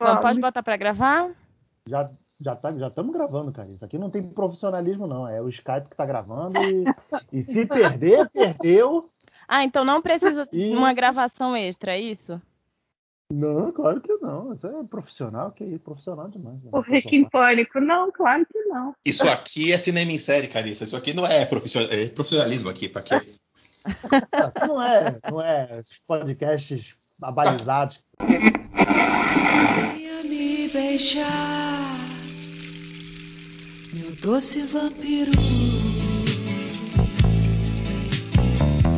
Então, pode botar para gravar? Já já tá, já estamos gravando, cara. Isso aqui não tem profissionalismo não, é o Skype que tá gravando e, e se perder, perdeu. Ah, então não precisa e... de uma gravação extra, é isso? Não, claro que não. Isso é profissional, que é profissional demais. Né? O Rick em Pânico, não, claro que não. Isso aqui é cinema em série, Carissa. Isso aqui não é, profissional, é profissionalismo aqui, para quê? não é, não é podcasts abalizados. beijar, meu doce vampiro.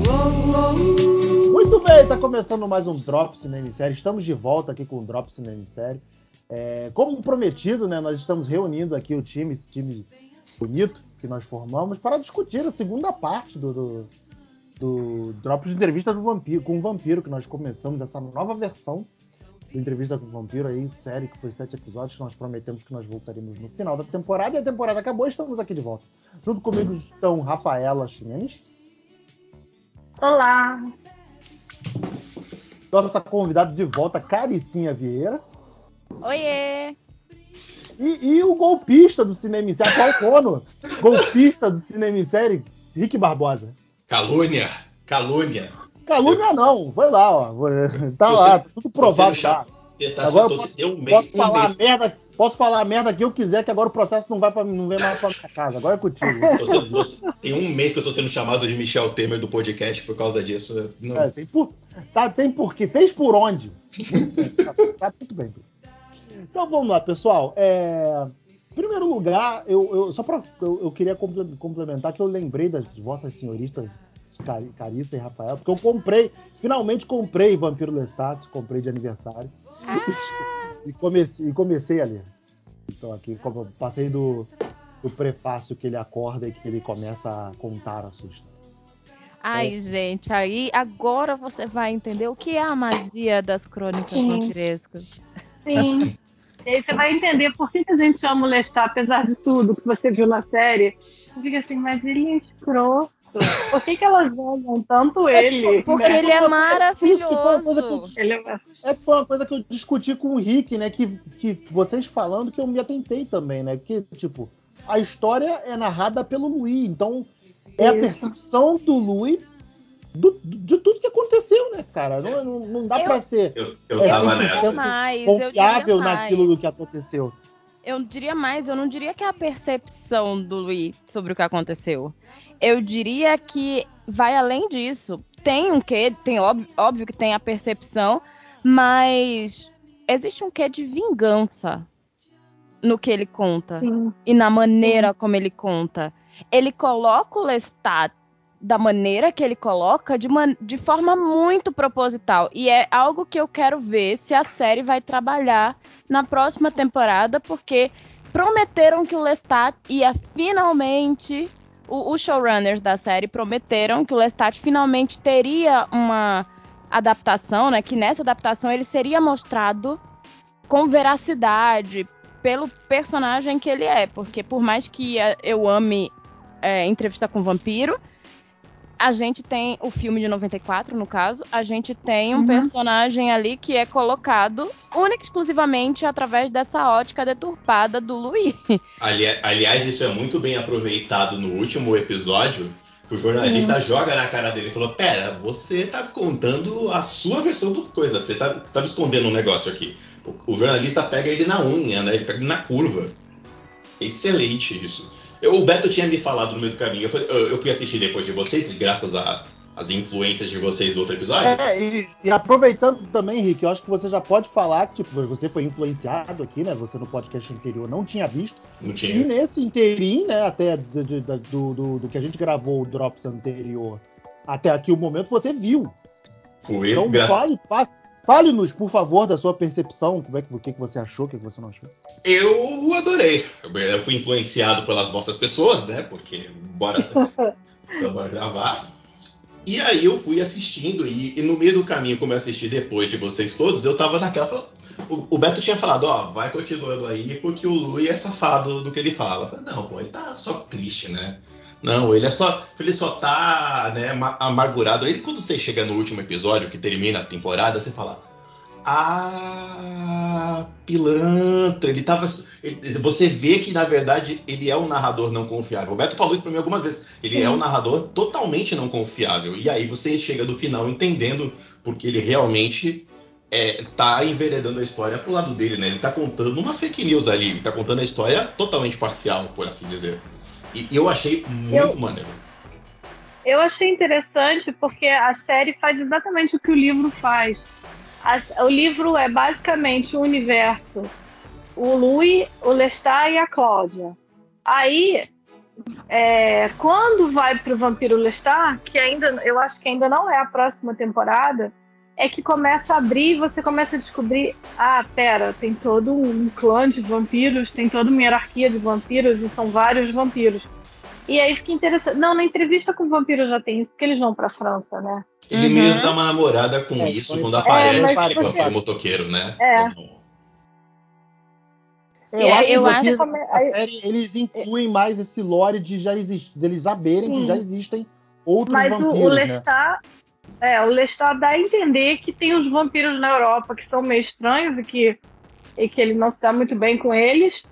Oh, oh. Muito bem, tá começando mais um Drop Cinema Série. Estamos de volta aqui com o Drop Cinema Série. É, como prometido, né, nós estamos reunindo aqui o time, esse time bonito que nós formamos, para discutir a segunda parte do, do do Drops de Entrevista do Vampiro, com o Vampiro, que nós começamos essa nova versão Entrevista com o Vampiro aí, série que foi sete episódios, que nós prometemos que nós voltaremos no final da temporada, e a temporada acabou e estamos aqui de volta. Junto comigo estão Rafaela Ximenes. Olá! Nossa convidada de volta, Caricinha Vieira. Oiê! E, e o golpista do Cinema em Série, qual Cono? golpista do Cinema em Série, Rick Barbosa. Calúnia, calúnia. Calúnia não, foi lá, ó. Tá lá, tá tudo provado já. Tá, agora eu posso, um posso um falar mês. merda, posso falar a merda que eu quiser, que agora o processo não vai para não vem mais para minha casa. Agora é contigo. Sendo, tem um mês que eu tô sendo chamado de Michel Temer do podcast por causa disso. Não... É, tem por, tá, tem por quê? Fez por onde? tá, tá, muito bem. Então vamos lá, pessoal. É, em primeiro lugar, eu, eu só para eu, eu, queria complementar que eu lembrei das vossas senhoristas Carissa e Rafael, porque eu comprei, finalmente comprei Vampiro Lestat, comprei de aniversário ah. e, comecei, e comecei a ler. Então aqui passei do, do prefácio que ele acorda e que ele começa a contar a sua história. Ai, é. gente, aí agora você vai entender o que é a magia das crônicas Sim. vampirescas. Sim. E aí você vai entender por que, a gente chama o Lestat, apesar de tudo que você viu na série. Você fica assim, mas ele é escroto. Por que, que elas olham tanto é ele? Porque né? ele é maravilhoso. Que ele é... é que foi uma coisa que eu discuti com o Rick, né? Que, que vocês falando que eu me atentei também, né? Que, tipo, a história é narrada pelo Louis, então é Isso. a percepção do Louis do, de tudo que aconteceu, né, cara? Não, não, não dá eu, pra ser eu, eu é, tava nessa. Mais, confiável naquilo do que aconteceu. Eu diria mais, eu não diria que é a percepção do Luiz sobre o que aconteceu. Eu diria que vai além disso. Tem um quê, tem óbvio, óbvio que tem a percepção, mas existe um quê de vingança no que ele conta Sim. e na maneira Sim. como ele conta. Ele coloca o Lestat da maneira que ele coloca de, de forma muito proposital. E é algo que eu quero ver se a série vai trabalhar na próxima temporada, porque prometeram que o Lestat ia finalmente. Os showrunners da série prometeram que o Lestat finalmente teria uma adaptação, né? Que nessa adaptação ele seria mostrado com veracidade pelo personagem que ele é. Porque por mais que eu ame é, entrevista com vampiro, a gente tem o filme de 94, no caso, a gente tem um uhum. personagem ali que é colocado única e exclusivamente através dessa ótica deturpada do Louis. Ali, aliás, isso é muito bem aproveitado no último episódio. Que o jornalista uhum. joga na cara dele e falou: Pera, você tá contando a sua versão do coisa, você tá, tá escondendo um negócio aqui. O, o jornalista pega ele na unha, né? Ele pega ele na curva. Excelente isso. Eu, o Beto tinha me falado no meio do caminho. Eu, falei, eu, eu fui assistir depois de vocês, graças às influências de vocês do outro episódio. É, e, e, aproveitando também, Henrique, eu acho que você já pode falar que tipo, você foi influenciado aqui, né? Você no podcast anterior não tinha visto. Não tinha. E nesse inteirinho, né? Até de, do, do, do, que a gente gravou o Drops anterior até aqui o momento, você viu. Foi, então, graças... fale, fale, Fale-nos, por favor, da sua percepção. Como é que, o que, você achou, o que, você não achou? Eu adorei. Eu fui influenciado pelas vossas pessoas, né? Porque bora, então, bora gravar. E aí eu fui assistindo, e, e, no meio do caminho, como eu assisti depois de vocês todos, eu tava naquela. O, o Beto tinha falado, ó, vai continuando aí, porque o Lui é safado do que ele fala. Eu falei, não, pô, ele tá só triste, né? Não, ele é só. Ele só tá né, amargurado. Aí quando você chega no último episódio, que termina a temporada, você fala. Ah, pilantra, ele tava. ele- você vê que, na verdade, ele é um narrador não confiável. O Beto falou isso pra mim algumas vezes. Ele é um narrador totalmente não confiável. E aí você chega no final entendendo porque ele realmente é, tá enveredando a história pro lado dele, né? Ele tá contando uma fake news ali, ele tá contando a história totalmente parcial, por assim dizer. E, eu achei muito Eu- maneiro. Eu achei interessante porque a série faz exatamente o que o livro faz. As- o livro é basicamente o universo. O Louis, o Lestat e a Cláudia. Aí, é, quando vai pro Vampiro Lestat, que ainda eu acho que ainda não é a próxima temporada, é que começa a abrir e você começa a descobrir, ah, pera, tem todo um clã de vampiros, tem toda uma hierarquia de vampiros e são vários vampiros. E aí fica interessante. Não, na entrevista com o vampiro já tem isso, porque eles vão pra França, né? Ele Uhum. meio dá uma namorada com É, isso quando aparece mas aquele você- vampiro motoqueiro, né? É. É, E eu aí acho eu que acho como é- a série eles incluem mais esse lore de já exist, deles saberem que Sim. já existem outros Mas o, vampiros, o né? Lestat. É, o Lestat dá a entender que tem os vampiros na Europa que são meio estranhos e que, e que ele não se dá muito bem com eles.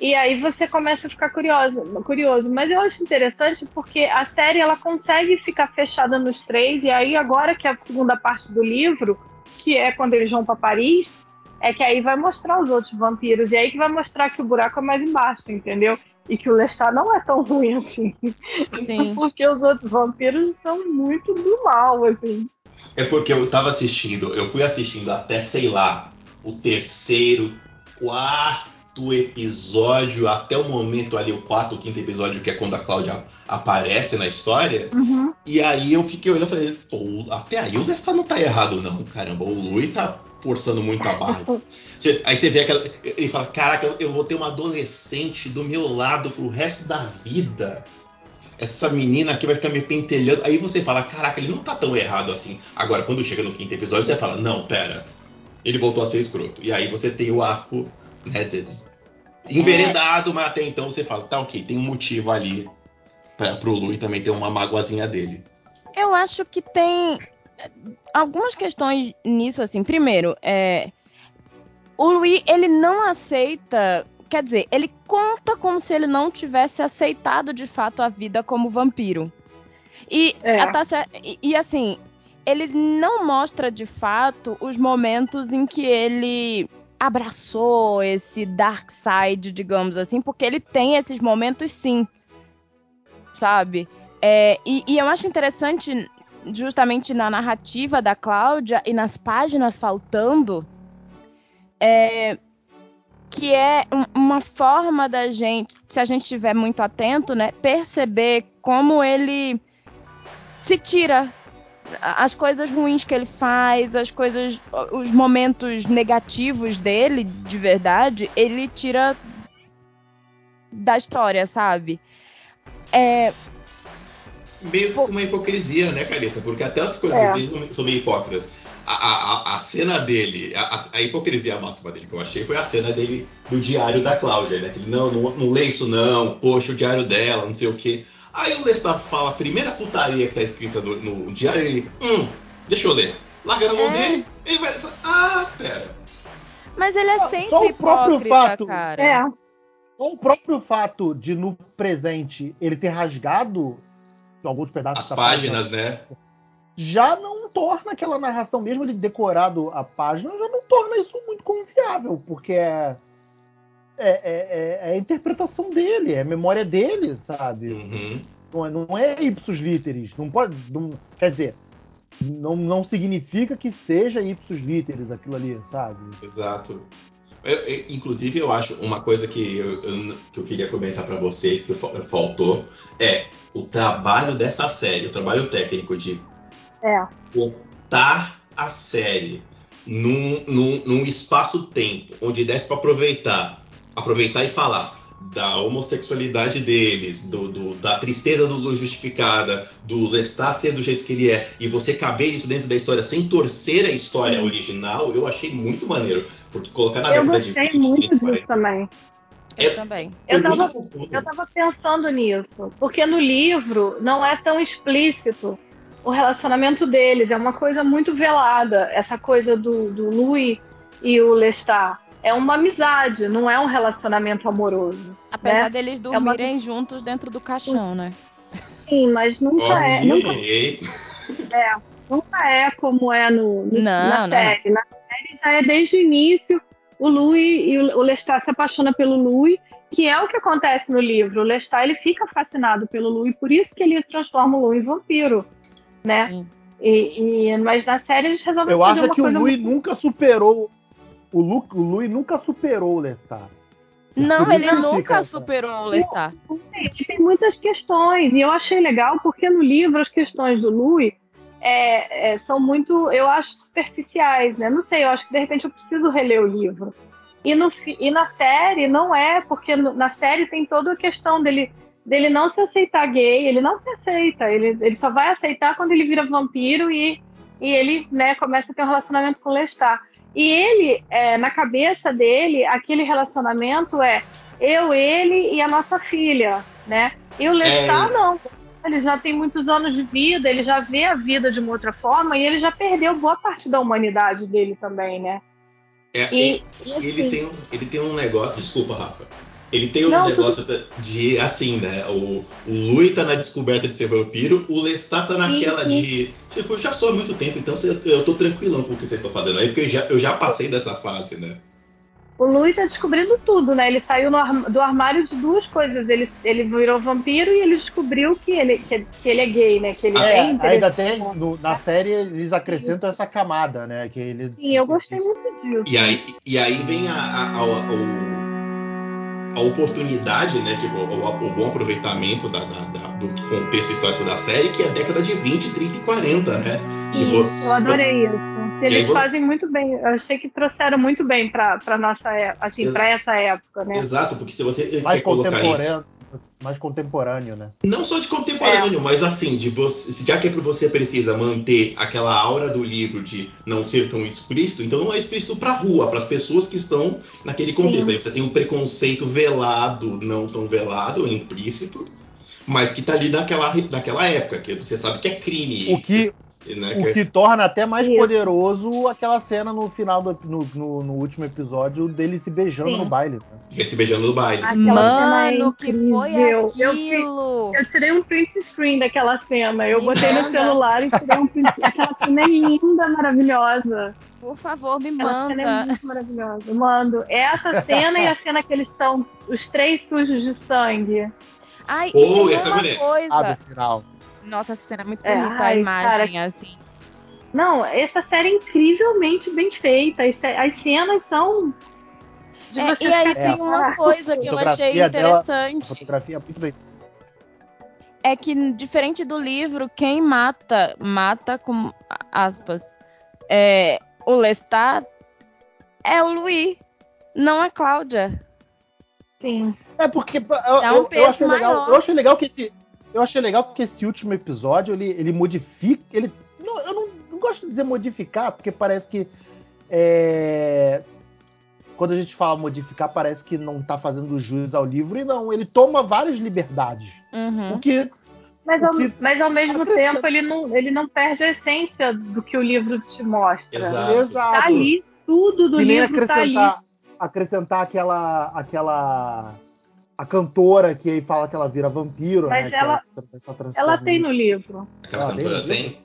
E aí você começa a ficar curioso, curioso. Mas eu acho interessante porque a série ela consegue ficar fechada nos três, e aí agora que é a segunda parte do livro, que é quando eles vão para Paris, é que aí vai mostrar os outros vampiros. E aí que vai mostrar que o buraco é mais embaixo, entendeu? E que o Lestat não é tão ruim assim. Sim. Porque os outros vampiros são muito do mal, assim. É porque eu tava assistindo, eu fui assistindo até, sei lá, o terceiro, quarto episódio, até o momento ali, o quarto, o quinto episódio, que é quando a Cláudia aparece na história. E aí eu fiquei olhando e falei, pô, até aí o Lestat não tá errado, não, caramba. O Louis tá forçando muito a barra. Aí você vê aquela. Ele fala, caraca, eu- vou ter uma adolescente do meu lado pro resto da vida. Essa menina aqui vai ficar me pentelhando. Aí você fala, caraca, ele não tá tão errado assim. Agora, quando chega no quinto episódio, você fala, não, pera. Ele voltou a ser escroto. E aí você tem o arco, né, de- enveredado, mas até então você fala, tá ok, tem um motivo ali pra, pro Louis também ter uma magoazinha dele. Eu acho que tem algumas questões nisso, assim. Primeiro, é, o Louis, ele não aceita. Quer dizer, ele conta como se ele não tivesse aceitado de fato a vida como vampiro. E, É. a Tássia- e, e, assim, ele não mostra de fato os momentos em que ele abraçou esse dark side, digamos assim, porque ele tem esses momentos sim. Sabe? É, e, e eu acho interessante, justamente na narrativa da Cláudia e nas páginas faltando, é, que é um- uma forma da gente, se a gente estiver muito atento, né, perceber como ele se tira as coisas ruins que ele faz, as coisas, os momentos negativos dele, de verdade, ele tira da história, sabe? É, meio com uma hipocrisia, né, Carissa? Porque até as coisas É. dele são- meio hipócritas. A, a, a- cena dele, a, a hipocrisia máxima dele que eu achei foi a cena dele do diário da Cláudia, né? Que ele, não, não, não lê isso não, poxa, o diário dela, não sei o quê. Aí o Lestat fala a primeira putaria que tá escrita no, no diário, ele, hum, deixa eu ler. Larga na mão É. dele, ele vai, ah, pera. mas ele é sempre só o próprio fato- cara. É. Só o próprio fato de no presente ele ter rasgado alguns pedaços As páginas, né? já não torna aquela narração, mesmo ele decorado a página, já não torna isso muito confiável, porque é, é, é- é- é a interpretação dele, é a memória dele, sabe? Uhum. Não é, não é ipsus literis, não pode, não- quer dizer, não, não significa que seja ipsus literis aquilo ali, sabe? Exato. Eu- eu- inclusive, eu acho uma coisa que eu, eu- que eu queria comentar para vocês que fa- faltou é o trabalho dessa série, o trabalho técnico de É. botar a série num, num, num espaço-tempo onde desse para aproveitar, aproveitar e falar da homossexualidade deles, do, do- da tristeza do Luz justificada, do Lestat ser do jeito que ele é, e você caber isso dentro da história sem torcer a história original, eu achei muito maneiro. Porque colocar na Eu década de gostei 20, muito 30, disso também. Eu É- também. foi Eu tava, eu tava pensando nisso, porque no livro não é tão explícito o relacionamento deles, é uma coisa muito velada, essa coisa do, do Louis e o Lestat. é uma amizade, não é um relacionamento amoroso. Apesar né? deles É uma- dormirem juntos dentro do caixão, né? Sim, mas nunca é, nunca, Ok. nunca é como é no, no- Não, na não. série. Na série já é desde o início o Louis e o, Lestat se apaixona pelo Louis, que é o que acontece no livro. O Lestat ele fica fascinado pelo Louis, por isso que ele transforma o Louis em vampiro, né? E, e- mas na série eles resolvem Eu fazer acho uma que o Louis muito- nunca superou. O, Lu, o Louis nunca superou o Lestat. Não, Por isso ele nunca fica essa- superou o Lestat. Tem, tem muitas questões, e eu achei legal porque no livro as questões do Louis é, é, são muito, eu acho, superficiais, né? Não sei, eu acho que de repente eu preciso reler o livro. E, no, e na série não é, porque na série tem toda a questão dele, dele não se aceitar gay, ele não se aceita, ele, ele só vai aceitar quando ele vira vampiro e, e ele né, começa a ter um relacionamento com o Lestat. E ele, é, na cabeça dele, aquele relacionamento é eu, ele e a nossa filha, né? E o Lestat É. não. Ele já tem muitos anos de vida, ele já vê a vida de uma outra forma e ele já perdeu boa parte da humanidade dele também, né? É, E, e assim, ele, tem, um- ele tem um negócio. Desculpa, Rafa. Ele tem um Não, negócio de assim, né? O, o Louis tá na descoberta de ser vampiro, o Lestat tá naquela de. Tipo, eu já sou há muito tempo, então eu tô tranquilão com o que vocês estão fazendo aí, porque eu já, eu já passei dessa fase, né? O Louis tá descobrindo tudo, né? Ele saiu no do armário de duas coisas. Ele, ele virou vampiro e ele descobriu que ele, que, que ele é gay, né? Que ele É, tem ainda tem. no- na série eles acrescentam essa camada, né? Que ele, Sim, eu gostei muito disso. E aí, e aí vem a, a, a, o- a oportunidade, né? Tipo, o, o bom aproveitamento da- da- da- do contexto histórico da série, que é a década de 20, 30 e 40, né? Tipo, Isso, eu adorei isso. Eles fazem muito bem. Eu achei que trouxeram muito bem pra, pra nossa é- assim, Ex- pra essa época, né? Exato, porque se você mais quer colocar isso. contemporâneo, mais contemporâneo, né? Não só de contemporâneo, mas assim, de você, já que você precisa manter aquela aura do livro de não ser tão explícito, então não é explícito para rua, para as pessoas que estão naquele contexto. Sim. Aí você tem um preconceito velado, não tão velado, implícito, mas que tá ali naquela, naquela época, que você sabe que é crime. O que, né, o que- que torna até mais Isso. poderoso aquela cena no final do no, no- no último episódio dele se beijando Sim. no baile. né? é se beijando no baile. Aquela cena é Mano, que foi incrível. Eu aquilo? Eu tirei um print screen daquela cena. Eu Me botei no manda. celular e tirei um print. Aquela cena é linda, maravilhosa. Por favor, me Aquela cena é manda. muito maravilhosa. Mando. Essa cena e a cena que eles estão, os três sujos de sangue. Ai, e Oh, tem essa uma mulher. coisa. Ah, do final. Nossa, essa cena é muito É, bonita, a ai, imagem, assim. Não, essa série é incrivelmente bem feita. As ce- As cenas são. de É, você e aí tem uma coisa que eu achei dela- A interessante. fotografia é muito bem. É que, diferente do livro, quem mata, mata com aspas. É, o Lestat é o Louis, não a Cláudia. Sim. É porque eu, um eu- eu achei legal. Eu achei legal que esse eu achei legal porque esse último episódio ele, ele modifica, ele não, eu não, não gosto de dizer modificar porque parece que é, quando a gente fala modificar parece que não tá fazendo jus ao livro e não, ele toma várias liberdades. Uhum. O que Mas O ao, que mas ao mesmo acrescenta- tempo ele não, ele não perde a essência do que o livro te mostra. Exato. Exato. Tá ali, tudo do que nem livro tá ali. acrescentar acrescentar aquela aquela a cantora que aí fala que ela vira vampiro, Mas né? que ela- essa transforma Ela tem em- no livro. Aquela Ah, tem cantora tem. livro?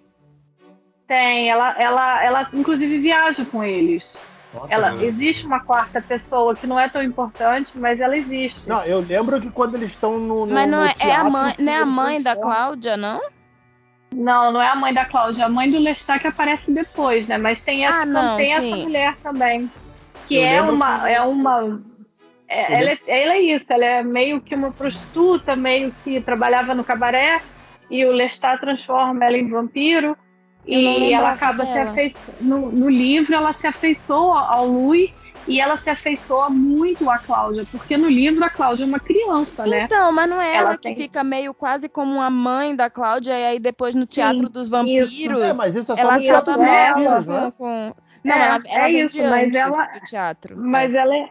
Tem, ela, ela, ela inclusive viaja com eles. Nossa, Ela, né? existe uma quarta pessoa que não é tão importante, mas ela existe. Não, eu lembro que quando eles estão no, no. Mas não no é, é a teatro, mãe, não é a mãe da Cláudia, não? Não, não é a mãe da Cláudia, é a mãe do Lestat que aparece depois, né? Mas tem essa, Ah, não, tem sim. essa mulher também. Que Eu é uma, que- é uma. É- Eu ela, é, ela é isso, ela é meio que uma prostituta, meio que trabalhava no cabaré, e o Lestat transforma ela em vampiro. Eu E ela acaba se afeiçoando. No, no livro, ela se afeiçoa ao Louis e ela se afeiçoa muito à Cláudia, porque no livro a Cláudia é uma criança, né? Então, mas não é ela, Ela que tem- fica meio quase como uma mãe da Cláudia, e aí depois no Sim, Teatro dos Vampiros, É, mas isso é só ela no teatro dos vampiros, com, né? com... Não, É, ela, ela é isso, de mas antes ela- do teatro. Mas ela é.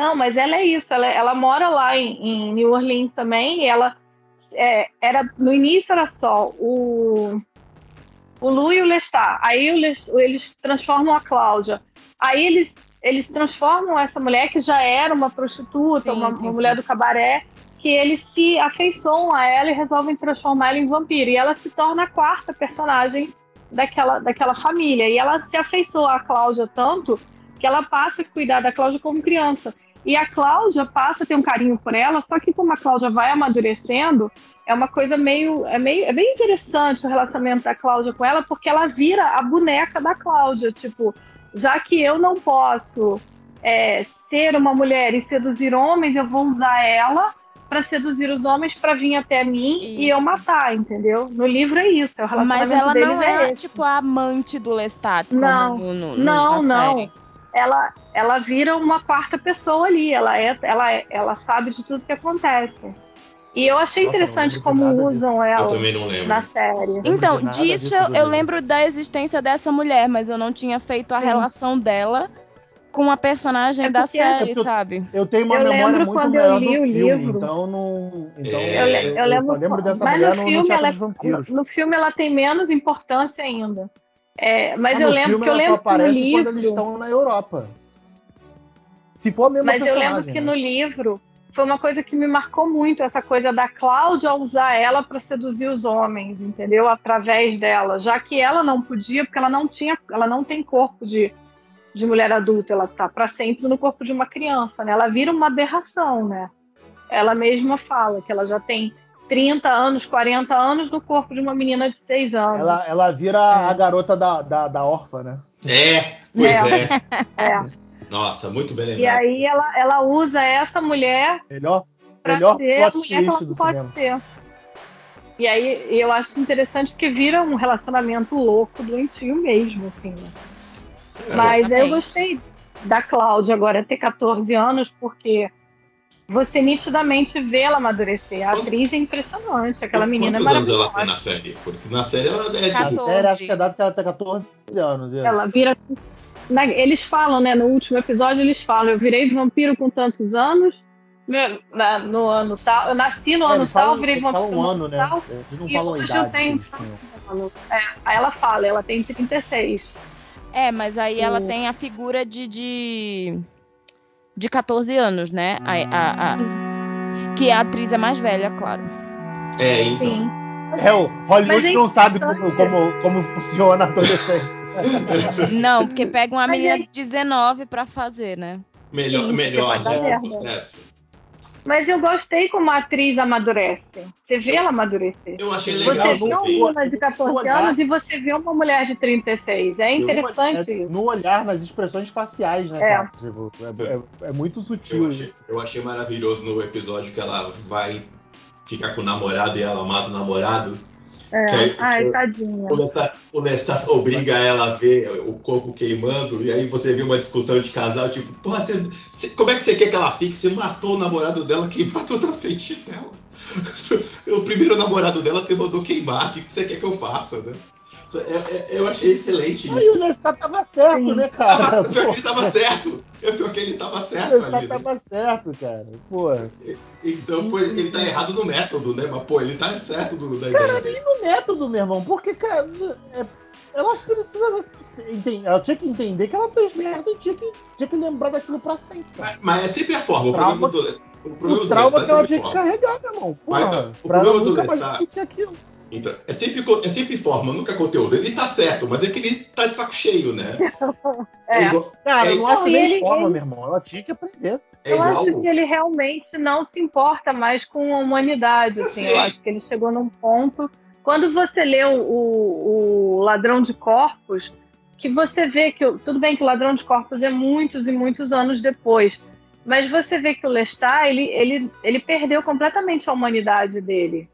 Não, mas ela é isso. Ela, ela mora lá em, em New Orleans também. E ela é, era no início era só o o Lu e o Lestat. Aí o Les- eles transformam a Cláudia. Aí eles eles transformam essa mulher que já era uma prostituta, Sim, uma, sim, uma sim. mulher do cabaré, que eles se afeiçoam a ela e resolvem transformar ela em vampiro. E ela se torna a quarta personagem daquela, daquela família. E ela se afeiçoa a Cláudia tanto que ela passa a cuidar da Cláudia como criança. E a Cláudia passa a ter um carinho por ela, só que como a Cláudia vai amadurecendo, é uma coisa meio. É, meio, é bem interessante o relacionamento da Cláudia com ela, porque ela vira a boneca da Cláudia. Tipo, já que eu não posso é, ser uma mulher e seduzir homens, eu vou usar ela para seduzir os homens para vir até mim Isso. e eu matar, entendeu? No livro é isso, é o relacionamento Mas ela deles não é, é, tipo, a amante do Lestat, Não, no, no, não, não. série. Ela, ela vira uma quarta pessoa ali. Ela é, ela, é- ela sabe de tudo que acontece. E eu achei Nossa, interessante lembro como usam Eu ela lembro. na série. lembro Então, disso disso eu, eu lembro da existência dessa mulher, mas eu não tinha feito a Sim. relação dela com a personagem É da série, É porque eu- sabe? Eu tenho uma Eu memória lembro muito quando eu maior do li o filme, livro. então não. Então É, Eu, le- eu, eu lembro, lembro dessa mas mulher no no, no filme, Teatro ela, no, no filme ela tem menos importância ainda. É, mas Ah, eu lembro filme que eu lembro que no livro, quando eles estão na Europa. Se for a mesma mas eu lembro que né? no livro foi uma coisa que me marcou muito essa coisa da Cláudia usar ela para seduzir os homens, entendeu? Através dela, já que ela não podia, porque ela não tinha, ela não tem corpo de, de mulher adulta, ela tá para sempre no corpo de uma criança, né? Ela vira uma aberração, né? Ela mesma fala que ela já tem 30 anos, 40 anos no corpo de uma menina de 6 anos. Ela, ela vira É. a garota da, da, da órfã, né? É, pois é. É. Nossa, muito bem E lembrado. aí ela, ela usa essa mulher Melhor, pra melhor ser a plot mulher que ela twist não do pode cinema. ser. E aí eu acho interessante porque vira um relacionamento louco, doentio mesmo, assim. né? É, Mas eu gostei da Cláudia agora ter 14 anos, porque você nitidamente vê ela amadurecer. A atriz é impressionante, aquela menina é Quantos anos ela maravilhosa. tem na série? Porque na série ela é Na tipo. 14. série, acho que é dado que ela tem 14 anos. isso. Ela vira. na- eles falam, né? No último episódio, eles falam: eu virei vampiro com tantos anos. meu- na- no ano tal. Eu nasci no É, ano tal, virei vampiro falam um no ano, né? tal. Eles não E falam a hoje idade eu tenho. tinham. É, aí ela fala, ela tem 36. É, mas aí ela O- tem a figura de, de, de 14 anos, né? A, a- a- que a atriz é mais velha, claro. É, então. Sim. É, o Hollywood Mas é não sabe como, como, como funciona a adolescente. Não, porque pega uma menina é- de 19 pra fazer, né? Melhor, Sim, melhor, né? merda. Sucesso. Mas eu gostei como a atriz amadurece. Você vê ela amadurecer. Eu achei Você legal. vê uma menina de no 14 olhar. anos e você vê uma mulher de 36. É interessante É, isso. no olhar, nas expressões faciais, né, É. cara? Tipo, é, é- é muito Eu sutil achei, isso. eu achei maravilhoso no episódio que ela vai ficar com o namorado e ela mata o namorado. É. Ai, que- tadinha. O Lestat, o Lestat obriga ela a ver o corpo queimando, e aí você vê uma discussão de casal, tipo, porra, você, você- como é que você quer que ela fique? Você matou o namorado dela queimado na frente dela. o primeiro namorado dela você mandou queimar, o que você quer que eu faça, né? É- é- eu achei excelente Aí isso. o Lestat tava certo, Sim. né, cara? Tava, pior que ele tava certo. Eu pior que ele tava o certo Lestat ali. né? tava certo, cara. Pô. Então foi, ele tá errado no método, né? Mas pô, ele tá certo do, da Cara, ideia. nem no método, meu irmão. Porque, cara, é- ela precisa. Ela tinha que entender que ela fez merda e tinha que, tinha que lembrar daquilo pra sempre. Cara. Mas, mas é sempre a forma. O Trauma- problema do, o problema O do trauma Lestat que ela é tinha que forma. carregar, meu irmão. Mas, Porra, o pra ela problema do nunca mais Lestat- repetir aquilo. Então, é sempre, é sempre forma, nunca conteúdo. Ele tá certo, mas é que ele tá de saco cheio, né? É. igual, Cara, É, eu não acho nem ele- forma, ele- meu irmão. Ela tinha que aprender. é Eu igual acho que ele realmente não se importa mais com a humanidade. Eu Assim, eu acho que ele chegou num ponto. Quando você lê o, o- o Ladrão de Corpos, que você vê que. Tudo bem que o Ladrão de Corpos é muitos e muitos anos depois. Mas você vê que o Lestat, ele, ele, ele perdeu completamente a humanidade dele.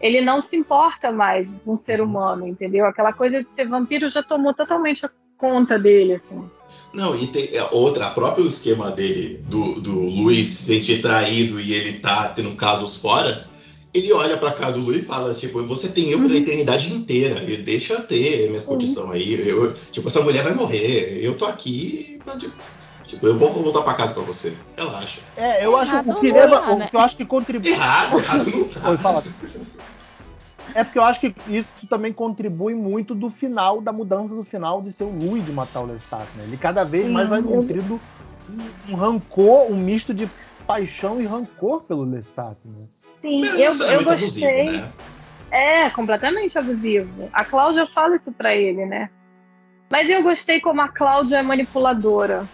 Ele não se importa mais com o ser humano, entendeu? Aquela coisa de ser vampiro já tomou totalmente a conta dele, assim. Não, e tem é, outra, próprio esquema dele, do, do Luiz se sentir traído e ele tá tendo casos fora, ele olha pra cara do Luiz e fala, tipo, você tem eu pela eternidade inteira, e deixa eu ter minha condição aí, eu, tipo, essa mulher vai morrer, eu tô aqui pra, tipo, tipo, eu vou voltar pra casa pra você, relaxa. É, eu acho Errado o que leva. O né? que eu acho que contribui. Errado, errado não tá. Oi, fala. É porque eu acho que isso também contribui muito do final, da mudança do final de ser o Louis de matar o Lestat, né? Ele cada vez Sim, mais vai nutrindo um, um rancor, um misto de paixão e rancor pelo Lestat, né? Sim, Mas eu, é eu abusivo, gostei. né? É, completamente abusivo. A Cláudia fala isso pra ele, né? Mas eu gostei como a Cláudia é manipuladora.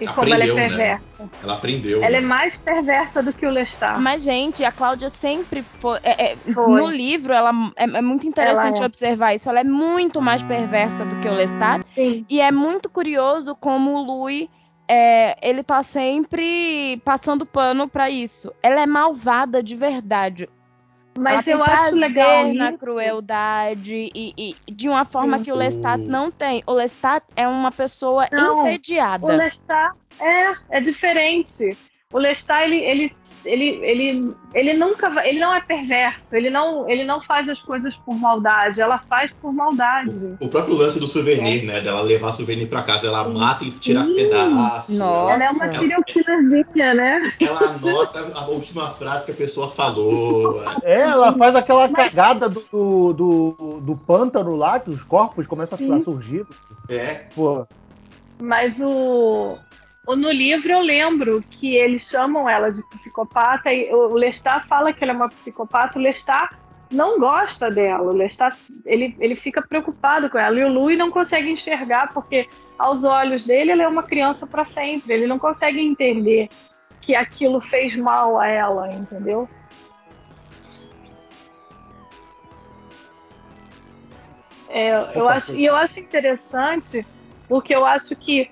E como ela é Aprendeu, né? perversa. Ela aprendeu. Ela é né? mais perversa do que o Lestat. Mas, gente, a Cláudia sempre foi. é- é- Foi. No livro, ela é, é muito interessante Ela é. observar isso. Ela é muito mais perversa do que o Lestat. Sim. E é muito curioso como o Louis. é, ele tá sempre passando pano pra isso. Ela é malvada de verdade. Mas eu acho legal na isso. crueldade e, e de uma forma Sim. que o Lestat O- não tem. O Lestat é uma pessoa Não, entediada. O Lestat é, é diferente. O Lestat, ele, ele, ele, ele, ele nunca vai, ele não é perverso, ele não, ele não faz as coisas por maldade, ela faz por maldade. O próprio lance do souvenir, né? Dela levar souvenir pra casa, ela mata e tira Sim. pedaço. Nossa. Ela é uma serial killerzinha, né? Ela anota a última frase que a pessoa falou. É, ela faz aquela cagada do, do, do, do pântano lá, que os corpos começam a Sim. surgir. É. Pô, Mas o, o- no livro eu lembro que eles chamam ela de psicopata e o Lestat fala que ela é uma psicopata. O Lestat não gosta dela. O Lestat ele, ele fica preocupado com ela e o Louis não consegue enxergar porque aos olhos dele ela é uma criança para sempre. Ele não consegue entender que aquilo fez mal a ela, entendeu? É, eu acho, e eu acho interessante, porque eu acho que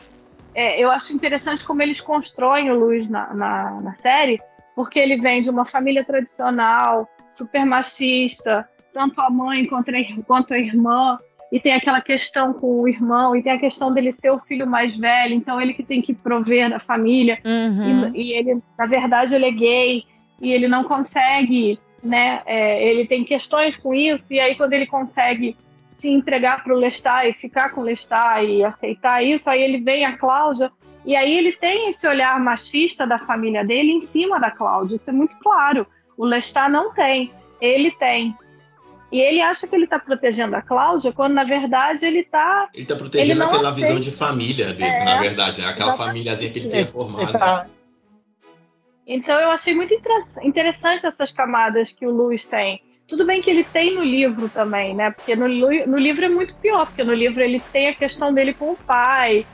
é, eu acho interessante como eles constroem o Luiz na, na, na série, porque ele vem de uma família tradicional, super machista, tanto a mãe quanto a, quanto a irmã, e tem aquela questão com o irmão, e tem a questão dele ser o filho mais velho, então ele que tem que prover da família. Uhum. E, e ele, na verdade, ele é gay e ele não consegue, né? é, ele tem questões com isso, e aí quando ele consegue se entregar para o Lestat e ficar com o Lestat e aceitar isso, aí ele vem a Cláudia, e aí ele tem esse olhar machista da família dele em cima da Cláudia, isso é muito claro. O Lestat não tem, ele tem. E ele acha que ele está protegendo a Cláudia, quando na verdade ele está Ele tá protegendo Ele aquela aceita. visão de família dele, É, na verdade, né? Aquela exatamente. famíliazinha que ele tem formado. tá, Então eu achei muito inter- interessante essas camadas que o Lewis tem. Tudo bem que ele tem no livro também, né? Porque no, no livro é muito pior, porque no livro ele tem a questão dele com o pai,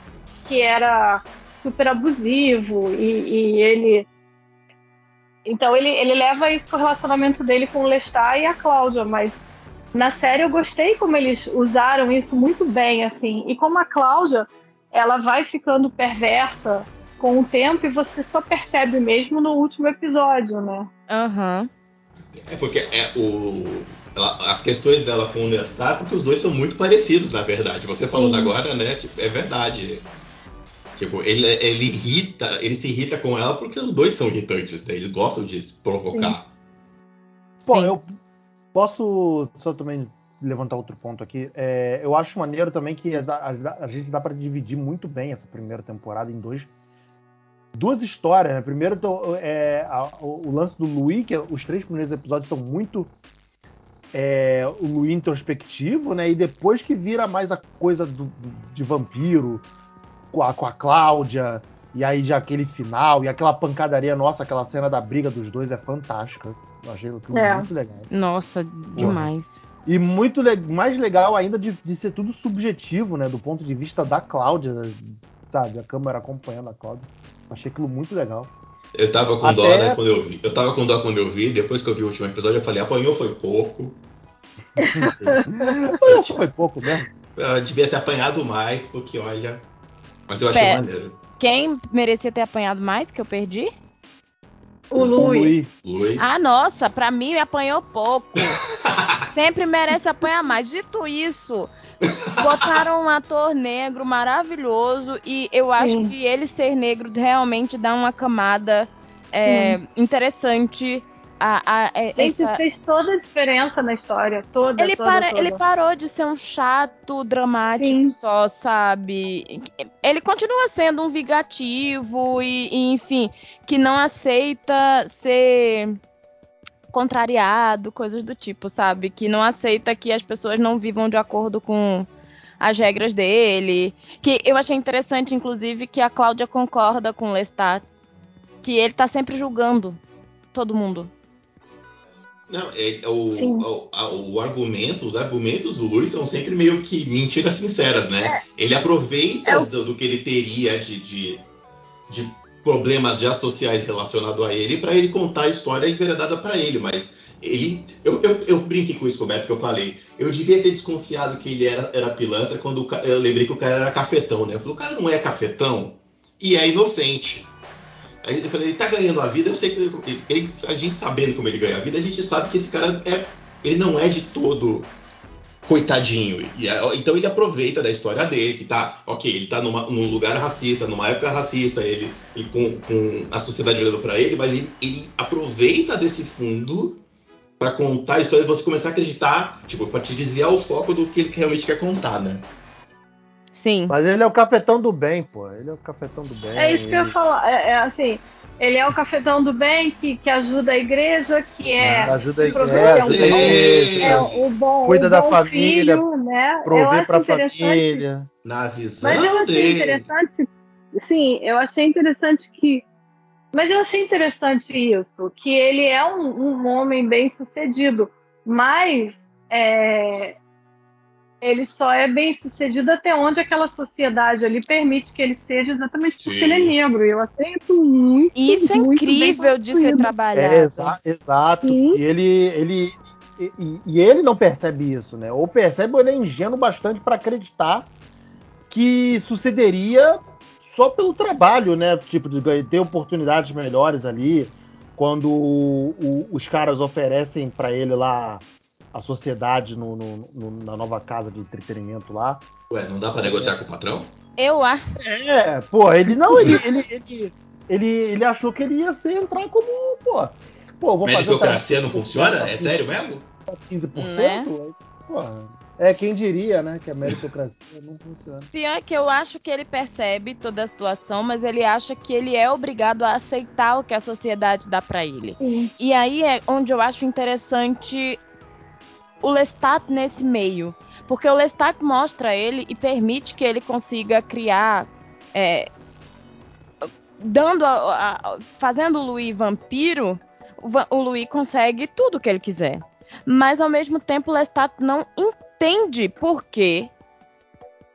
que era super abusivo, e, e ele. Então ele, ele leva isso pro relacionamento dele com o Lestat e a Cláudia, mas na série eu gostei como eles usaram isso muito bem, assim. E como a Cláudia, ela vai ficando perversa com o tempo e você só percebe mesmo no último episódio, né? Aham. É porque é o. ela- as questões dela com o Nestar, porque os dois são muito parecidos, na verdade. Você falando Sim. agora, né? tipo, é verdade. Tipo, ele, ele irrita, ele se irrita com ela porque os dois são irritantes, né? Eles gostam de se provocar. Bom, Sim. eu posso só também levantar outro ponto aqui. É, eu acho maneiro também que a, a- a gente dá para dividir muito bem essa primeira temporada em dois, duas histórias. Né? Primeiro, então, é, a- o, lance do Louis, que é- os três primeiros episódios são muito é, o Louis introspectivo, né? E depois que vira mais a coisa do, do- de vampiro com a, com a Cláudia. E aí já aquele final e aquela pancadaria nossa, aquela cena da briga dos dois é fantástica. Eu achei aquilo É. muito legal. Nossa, demais. E muito le- mais legal ainda de, de ser tudo subjetivo, né? Do ponto de vista da Cláudia, sabe? A câmera acompanhando a Cláudia. Achei aquilo muito legal. Eu tava com Até- dó, né, quando eu vi. Eu tava com dó quando eu vi, depois que eu vi o último episódio, eu falei, apanhou foi pouco. Mas foi pouco mesmo. Eu devia ter apanhado mais, porque olha. Mas eu achei Pera. maneiro. Quem merecia ter apanhado mais que eu perdi? O Louis. Luiz. Ah, nossa, pra mim apanhou pouco. Sempre merece apanhar mais. Dito isso, botaram um ator negro maravilhoso e eu acho Sim. que ele ser negro realmente dá uma camada é, interessante a, a- a- Gente, essa- fez toda a diferença na história. Toda, Ele, toda, para- toda. ele parou de ser um chato dramático Sim. só, sabe? Ele continua sendo um vingativo e, e, enfim, que não aceita ser contrariado, coisas do tipo, sabe? Que não aceita que as pessoas não vivam de acordo com as regras dele. Que eu achei interessante, inclusive, que a Cláudia concorda com o Lestat. Que ele tá sempre julgando todo mundo. Não, é, é o, o, o, argumento, os argumentos do Luiz são sempre meio que mentiras sinceras, né? É. Ele aproveita é do, do, que ele teria de, de, de, problemas já sociais relacionados a ele para ele contar a história enveredada para ele, mas ele. Eu, eu, eu, brinquei com isso com o Beto que eu falei. Eu devia ter desconfiado que ele era, era pilantra quando eu lembrei que o cara era cafetão, né? Eu falei, o cara não é cafetão e é inocente. Aí eu falei, ele tá ganhando a vida, eu sei que ele, ele, a gente sabendo como ele ganha a vida, a gente sabe que esse cara é, ele não é de todo coitadinho. E, então ele aproveita da história dele, que tá, ok, ele tá numa, num lugar racista, numa época racista, ele, ele com, com, a sociedade olhando para ele, mas ele, ele, aproveita desse fundo para contar a história e você começar a acreditar, tipo, para te desviar o foco do que ele realmente quer contar, né? Sim. Mas ele é o cafetão do bem, pô. Ele é o cafetão do bem. É isso que eu ia falar. É, é assim, ele é o cafetão do bem que, que ajuda a igreja, que é. Ajuda a igreja. É, o, igreja. É o bom, cuida o da bom família. Filho, né? Prover pra família. Na visão Mas eu achei dele. interessante. Sim, eu achei interessante que. Mas eu achei interessante isso, que ele é um, um homem bem sucedido, mas é, ele só é bem sucedido até onde aquela sociedade ali permite que ele seja exatamente porque Sim. ele é negro. Eu achei isso muito E isso é muito incrível de ser trabalhado. É, exa- exato. Sim. E ele, ele e, e- e ele não percebe isso, né? Ou percebe ou ele é ingênuo bastante para acreditar que sucederia só pelo trabalho, né? Tipo, de ganhar- ter oportunidades melhores ali. Quando o- o- os caras oferecem para ele lá a sociedade no- no- no- na nova casa de entretenimento lá. Ué, não dá pra negociar com o patrão? Eu acho. É, pô, ele não, ele, ele, ele, ele, ele achou que ele ia ser entrar como, pô, pô, vou fazer o cara Meritocracia não funciona? É sério mesmo? 15%? Né? Pô, é quem diria, né, que a meritocracia não funciona. Pior é que eu acho que ele percebe toda a situação, mas ele acha que ele é obrigado a aceitar o que a sociedade dá pra ele. Sim. E aí é onde eu acho interessante o Lestat nesse meio. Porque o Lestat mostra ele e permite que ele consiga criar. é, dando a- a- fazendo o Louis vampiro, o, o Louis consegue tudo que ele quiser. Mas ao mesmo tempo o Lestat não entende por que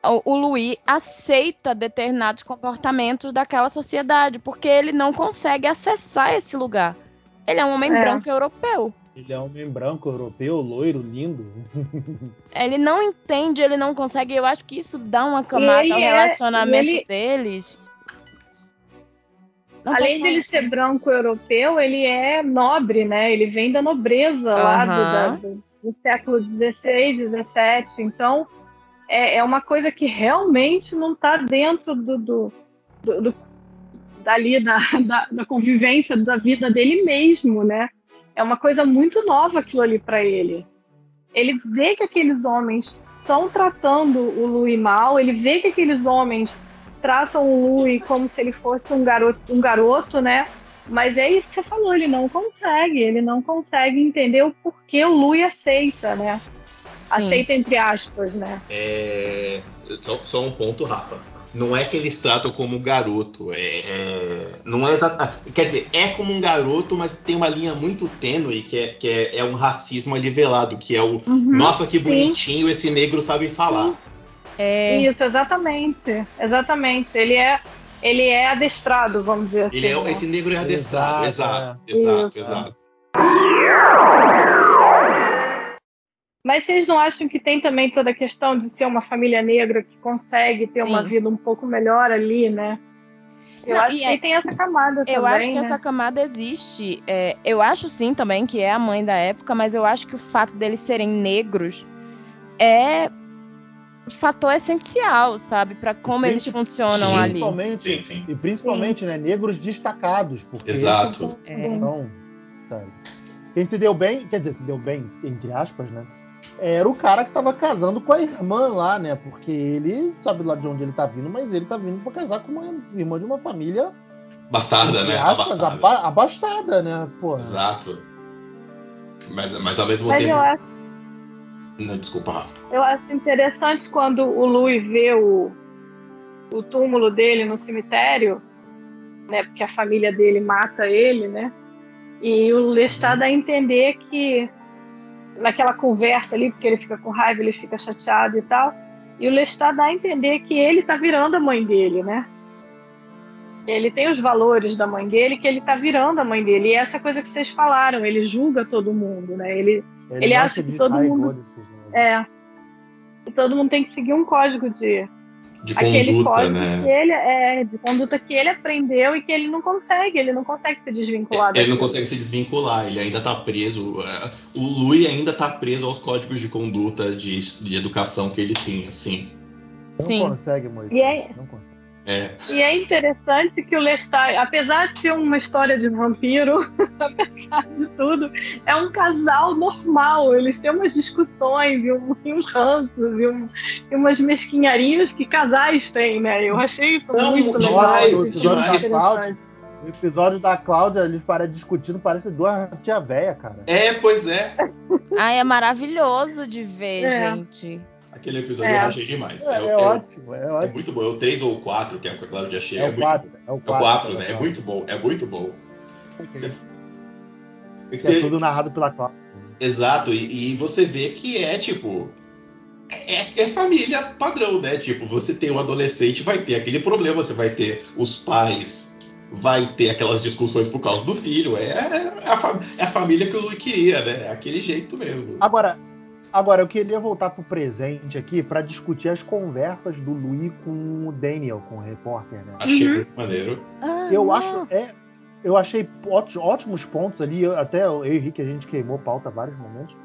o, o Louis aceita determinados comportamentos daquela sociedade, porque ele não consegue acessar esse lugar. Ele é um homem É. branco europeu. Ele é um homem branco, europeu, loiro, lindo. Ele não entende, ele não consegue. Eu acho que isso dá uma camada ele ao é- relacionamento ele- deles. Não Além dele ser branco europeu, ele é nobre, né? Ele vem da nobreza lá do, da- do- do século XVI, XVII. Então, é, é uma coisa que realmente não está dentro do, do, do- do- dali da, da, da convivência da vida dele mesmo, né? É uma coisa muito nova aquilo ali para ele. Ele vê que aqueles homens estão tratando o Louis mal, ele vê que aqueles homens tratam o Louis como se ele fosse um garoto, um garoto, né? Mas é isso que você falou, ele não consegue, ele não consegue entender o porquê o Louis aceita, né? Aceita entre aspas, né? É... Só, só um ponto, Rafa. Não é que eles tratam como um garoto. É, é- Não é exata... Quer dizer, é como um garoto, mas tem uma linha muito tênue que é, que é, é um racismo ali velado, que é o Uhum, nossa, que sim. bonitinho esse negro sabe falar. É, Isso, exatamente, exatamente. Ele é, ele é adestrado, vamos dizer assim. Ele é, né? esse negro é adestrado. Exato, Exato, é. exato, exato. Mas vocês não acham que tem também toda a questão de ser uma família negra que consegue ter uma Sim. vida um pouco melhor ali, né? Eu Não, acho e que é- tem essa camada eu também, acho que né? essa camada existe. É, eu acho sim também que é a mãe da época, mas eu acho que o fato deles serem negros é fator essencial, sabe, Pra como eles funcionam Sim. ali. Principalmente, Sim, sim. e principalmente, né, negros destacados, porque Exato. eles têm condição, sabe? Quem se deu bem, quer dizer, se deu bem, entre aspas, né? Era o cara que tava casando com a irmã lá, né? Porque ele sabe lá de onde ele tá vindo, mas ele tá vindo pra casar com uma irmã de uma família, Bastarda, né? aspas, Abastada. aba- abastada, né? Porra. Exato. Mas, mas ao mesmo Mas tempo. eu acho, Não, desculpa, Rafa. eu acho interessante quando o Louis vê o, o túmulo dele no cemitério, né? Porque a família dele mata ele, né? E o Lestat dá a entender que naquela conversa ali, porque ele fica com raiva, ele fica chateado e tal. E o Lestat dá a entender que ele tá virando a mãe dele, né? Ele tem os valores da mãe dele, que ele tá virando a mãe dele. E essa coisa que vocês falaram, ele julga todo mundo, né? Ele, Ele, Ele acha que todo mundo- né? é. Todo mundo tem que seguir um código de. De aquele conduta, código né? que ele é de conduta que ele aprendeu e que ele não consegue, ele não consegue se desvincular Ele não consegue se desvincular, ele ainda tá preso. é, O Louis ainda tá preso aos códigos de conduta de, de educação que ele tinha, assim. Não Sim. consegue, Moisés. E aí- Não consegue. É, E é interessante que o Lestat, apesar de ser uma história de vampiro, apesar de tudo, é um casal normal. Eles têm umas discussões e, um, e uns ranços e, um- e umas mesquinharias que casais têm, né? Eu achei isso Não, muito demais, legal. Da interessante. Cláudia, o episódio da Cláudia, eles parecem discutindo, parece duas tia véia, cara. é, pois é. Ai, é maravilhoso de ver, É. gente. Aquele episódio É. eu achei demais. É, o- é ótimo, é é ótimo. muito bom. É o 3 ou o 4, que é com a Cláudia Cheia. É o muito 4, bom. é o É o 4. 4, né? É muito bom, é muito bom. É que Que é você- tudo narrado pela Cláudia. Exato, e, e você vê que é tipo. É, é família padrão, né? Tipo, você tem um adolescente, vai ter aquele problema, você vai ter os pais, vai ter aquelas discussões por causa do filho. É, é a, fa- é a família que o Lui queria, né? É aquele jeito mesmo. Agora, agora eu queria voltar pro presente aqui pra discutir as conversas do Louis com o Daniel, com o repórter, né? Achei Uhum. muito maneiro. Ah, Eu não. acho, é, eu achei ótimos, pontos ali. até eu e o Henrique a gente queimou pauta vários momentos,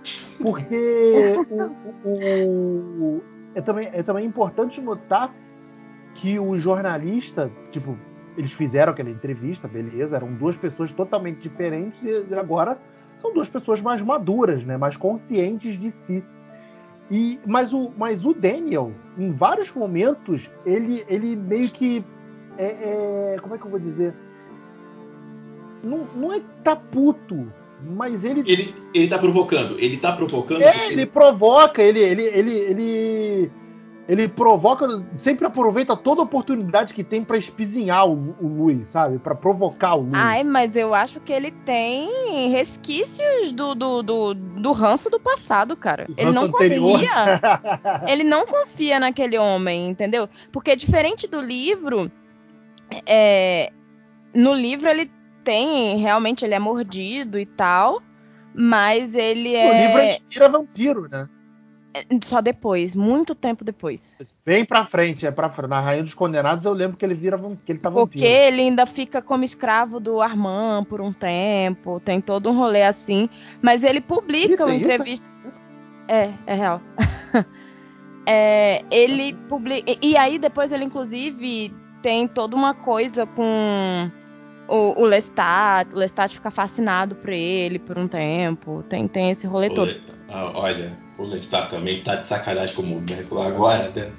porque o, o- o- é, também, é também importante notar que o jornalista, tipo, eles fizeram aquela entrevista, beleza, eram duas pessoas totalmente diferentes e agora são duas pessoas mais maduras, né, mais conscientes de si. E, mas, o, mas o Daniel, em vários momentos, ele, ele meio que é, é- como é que eu vou dizer? Não, não é tá puto, mas ele Ele, ele tá provocando, ele tá provocando. é, porque- ele provoca, ele, ele, ele, ele, ele provoca, sempre aproveita toda oportunidade que tem pra espizinhar o, o Luiz, sabe? Pra provocar o Luiz. Ai, mas eu acho que ele tem resquícios do, do, do, do ranço do passado, cara. Ele não anterior. confia. ele não confia naquele homem, entendeu? Porque diferente do livro, é, no livro ele tem, realmente ele é mordido e tal, mas ele No é livro ele vira vampiro, né? Só depois, muito tempo depois. Bem pra frente, é pra frente. Na Rainha dos Condenados eu lembro que ele vira que ele tá Porque vampiro. ele ainda fica como escravo do Armand por um tempo, tem todo um rolê assim, mas ele publica Eita, uma isso? entrevista. É, é real. É, ele publica. E e aí depois ele, inclusive, tem toda uma coisa com o, o Lestat. O Lestat fica fascinado por ele por um tempo. Tem, tem esse rolê O todo. Le- ah, olha, o Lestat também tá de sacanagem com o mundo, né? Agora, né?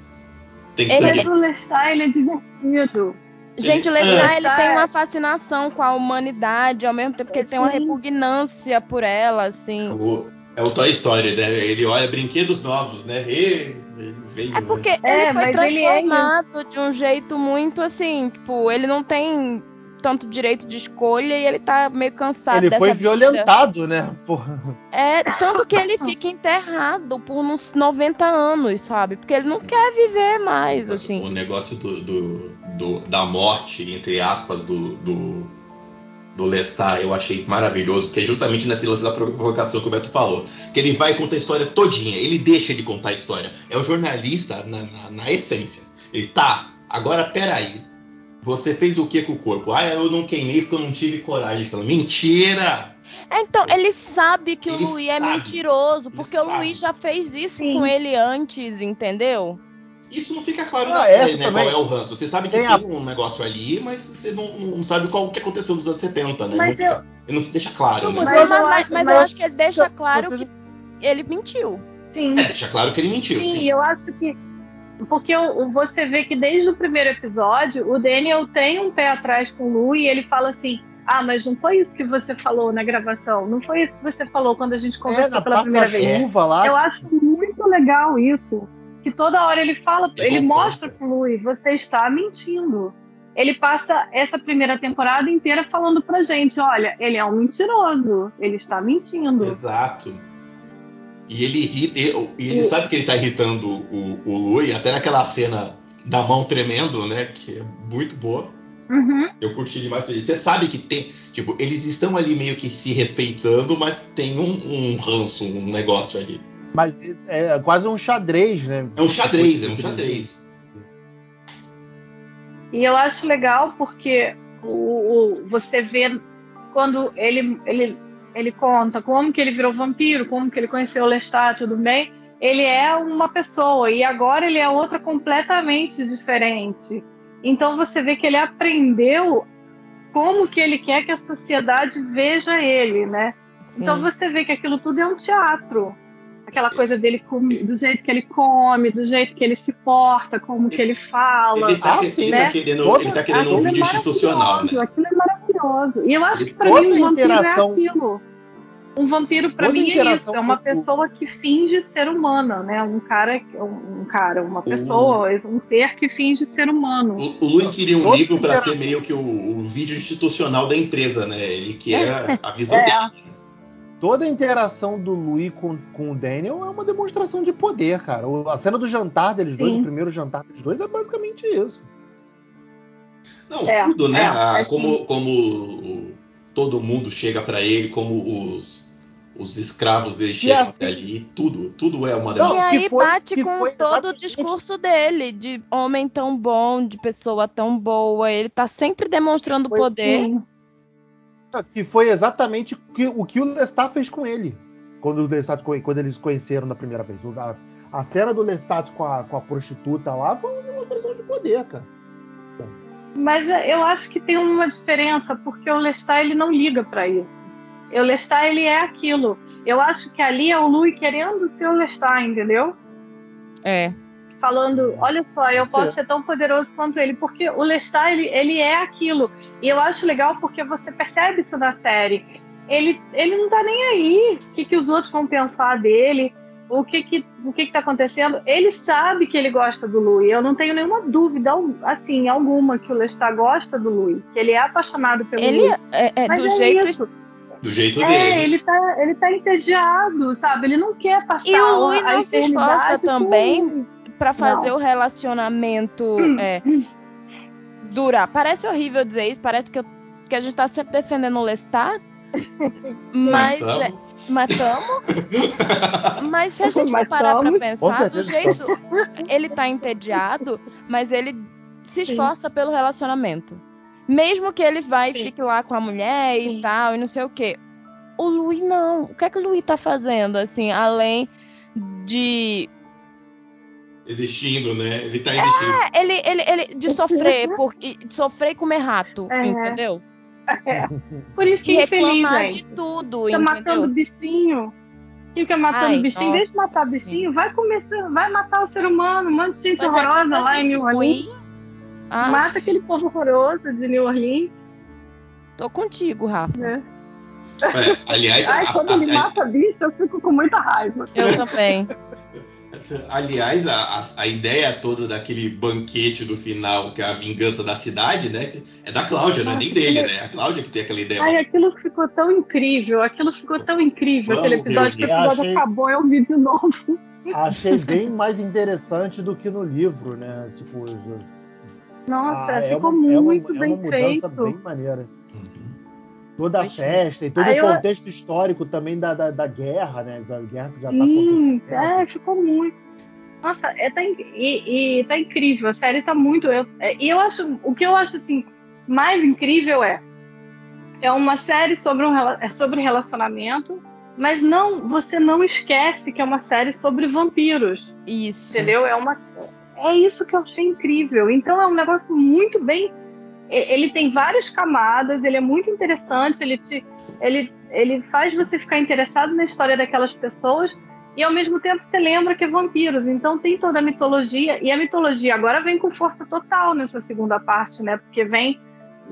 Tem que Ele- ser. o Lestat, ele é divertido. Gente, o Lestat, Ah. ele tem uma fascinação com a humanidade, ao mesmo tempo que ele tem uma repugnância por ela, assim. O- é o Toy Story, né? Ele olha brinquedos novos, né? E, ele veio, É né? porque É, ele foi mas ele é transformado de um jeito muito assim, tipo, ele não tem tanto direito de escolha e ele tá meio cansado Ele dessa foi vida. violentado, né? Porra. É, tanto que ele fica enterrado por uns 90 anos, sabe? Porque ele não quer viver mais, assim. O negócio do, do- do- da morte, entre aspas, do, do, do Lestat, eu achei maravilhoso, porque é justamente nesse lance da provocação que o Beto falou. Que ele vai e conta a história todinha, ele deixa de contar a história. É o jornalista na, na- na essência. Ele tá, agora peraí. Você fez o que com o corpo? Ah, eu não queimei porque eu não tive coragem. Fala, mentira! É, então, ele sabe que Ele o Luiz é mentiroso, Ele porque o. Luiz já fez isso Sim. com ele antes, entendeu? Isso não fica claro Ah, na essa série, né? também. Qual é o ranço. Você sabe que Tem tem, a- um negócio ali, mas você não, não sabe qual o que aconteceu nos anos 70, né? Mas não, ele não deixa claro, Não, né? mas Mas, eu mas, acho- mas- eu eu acho que ele deixa claro você- que ele mentiu. Sim. É, deixa claro que ele mentiu, Sim, sim. eu acho que. Porque você vê que desde o primeiro episódio, o Daniel tem um pé atrás com o Lu e ele fala assim: Ah, mas não foi isso que você falou na gravação. Não foi isso que você falou quando a gente É, conversou na pela primeira vez. lá. Eu acho muito legal isso. Que toda hora ele fala, Ele ele concorda. mostra pro Louis, você está mentindo. Ele passa essa primeira temporada inteira falando pra gente, olha, ele é um mentiroso, ele está mentindo. Exato. E ele irrita, e- ele sabe que ele tá irritando o, o Lui, até naquela cena da mão tremendo, né? Que é muito boa. Uhum. Eu curti demais isso. Você sabe que tem. Tipo, eles estão ali meio que se respeitando, mas tem um, um ranço, um negócio ali. Mas é quase um xadrez, né? É um xadrez, é um xadrez. E eu acho legal porque o, o- você vê quando ele, ele, ele conta como que ele virou vampiro, como que ele conheceu o Lestat, tudo bem. Ele é uma pessoa e agora ele é outra completamente diferente. Então você vê que ele aprendeu como que ele quer que a sociedade veja ele, né? Então Sim. você vê que aquilo tudo é um teatro. Aquela coisa dele comer, do jeito que ele come, do jeito que ele se porta, como que ele fala. Ele tá, Ah, tá né? querendo, Toda- ele tá querendo um é vídeo institucional, maravilhoso, né? Aquilo é maravilhoso. E eu acho que pra Toda mim um vampiro interação- é aquilo. Um vampiro pra Toda mim é isso, é uma pessoa que finge ser humana, né? Um cara, um cara, uma pessoa, um ser que finge ser humano. O, o Lui queria um Toda livro para ser meio que o, o vídeo institucional da empresa, né? Ele quer a visão É. dele. Toda a interação do Louis com, com o Daniel é uma demonstração de poder, cara. O- A cena do jantar deles dois, Sim. o primeiro jantar deles dois, é basicamente isso. Não, É, tudo, né? é, Ah, é como como o- todo mundo chega para ele, como os, os escravos dele chegam assim- até ali, tudo, tudo é uma E demonstração. que aí foi- bate com todo o exatamente- discurso dele, de homem tão bom, de pessoa tão boa. Ele tá sempre demonstrando Foi- poder. Sim. Que foi exatamente o que o, Lestat fez com ele. Quando, o Lestat, quando eles conheceram na primeira vez. A, a cena do Lestat com a, com a prostituta lá foi uma demonstração de poder, cara. Mas é, eu acho que tem uma diferença, porque o Lestat ele não liga pra isso. O Lestat ele é aquilo. Eu acho que ali é o Louis querendo ser o Lestat, entendeu? É. falando, olha só, eu posso ser. ser tão poderoso quanto ele, porque o Lestat, ele, ele é aquilo. E eu acho legal porque você percebe isso na série. Ele, ele não tá nem aí o que, que os outros vão pensar dele, o que que, o que que tá acontecendo. Ele sabe que ele gosta do Louis. Eu não tenho nenhuma dúvida, assim, alguma que o Lestat gosta do Louis, que ele é apaixonado pelo Ele Louis. é, é Mas do é jeito. isso. Do jeito É, dele. ele tá, ele tá entediado, sabe? Ele não quer passar E o Louis a não se esforça também Pra fazer Não. o relacionamento é, durar. Parece horrível dizer isso, parece que, eu- que a gente tá sempre defendendo o Lestat. Mas, é, mas tamo. Mas se a gente for Mas parar pra pensar, do jeito. Ele tá entediado, mas ele se Sim. esforça pelo relacionamento. Mesmo que ele vai e Sim. fique lá com a mulher e Sim. tal, e não sei o quê. O Louis não. O que é que o Louis tá fazendo, assim, além de Existindo, né? Ele tá existindo. É, ele, ele, ele de sofrer, por, e- de sofrer e comer rato, É. entendeu? Por isso que E é infeliz, reclamar gente. de tudo, Fica matando entendeu? bichinho. Fica matando Ai, bichinho. Em vez de nossa, matar sim. bichinho, vai começar, vai matar o ser humano. Um monte de gente Mas é horrorosa lá em gente New Orleans. Ah, Mata aquele povo horroroso de New Orleans. tô contigo, Rafa. Né? É, aliás, Ai, a- quando a- ele a- mata bicho, eu fico com muita raiva. Eu também. aliás, a, a- a ideia toda daquele banquete do final, que é a vingança da cidade, né? É da Cláudia, não é nem dele, né? A Cláudia que tem aquela ideia. Ai, aquilo ficou tão incrível. Aquilo ficou tão incrível, Vamos aquele episódio. o Que o vídeo. episódio Achei- acabou, eu vi de novo. Achei bem mais interessante do que no livro, né? Tipo, os- Nossa, ah, é ficou uma, é uma- muito é bem uma mudança feito. bem maneira. Toda a festa e todo Aí o eu- contexto histórico também da, da, da guerra, né? Da guerra que já tá Sim, acontecendo. é, ficou muito. Nossa, é, tá, e, e tá incrível, a série tá muito. eu- é, e eu acho, o que eu acho assim, mais incrível é é uma série sobre um é sobre relacionamento, mas não, você não esquece que é uma série sobre vampiros, Isso. entendeu? É uma é isso que eu achei incrível. Então é um negócio muito bem ele tem várias camadas, ele é muito interessante, ele te ele ele faz você ficar interessado na história daquelas pessoas e ao mesmo tempo você lembra que é vampiros. Então tem toda a mitologia e a mitologia agora vem com força total nessa segunda parte, né? Porque vem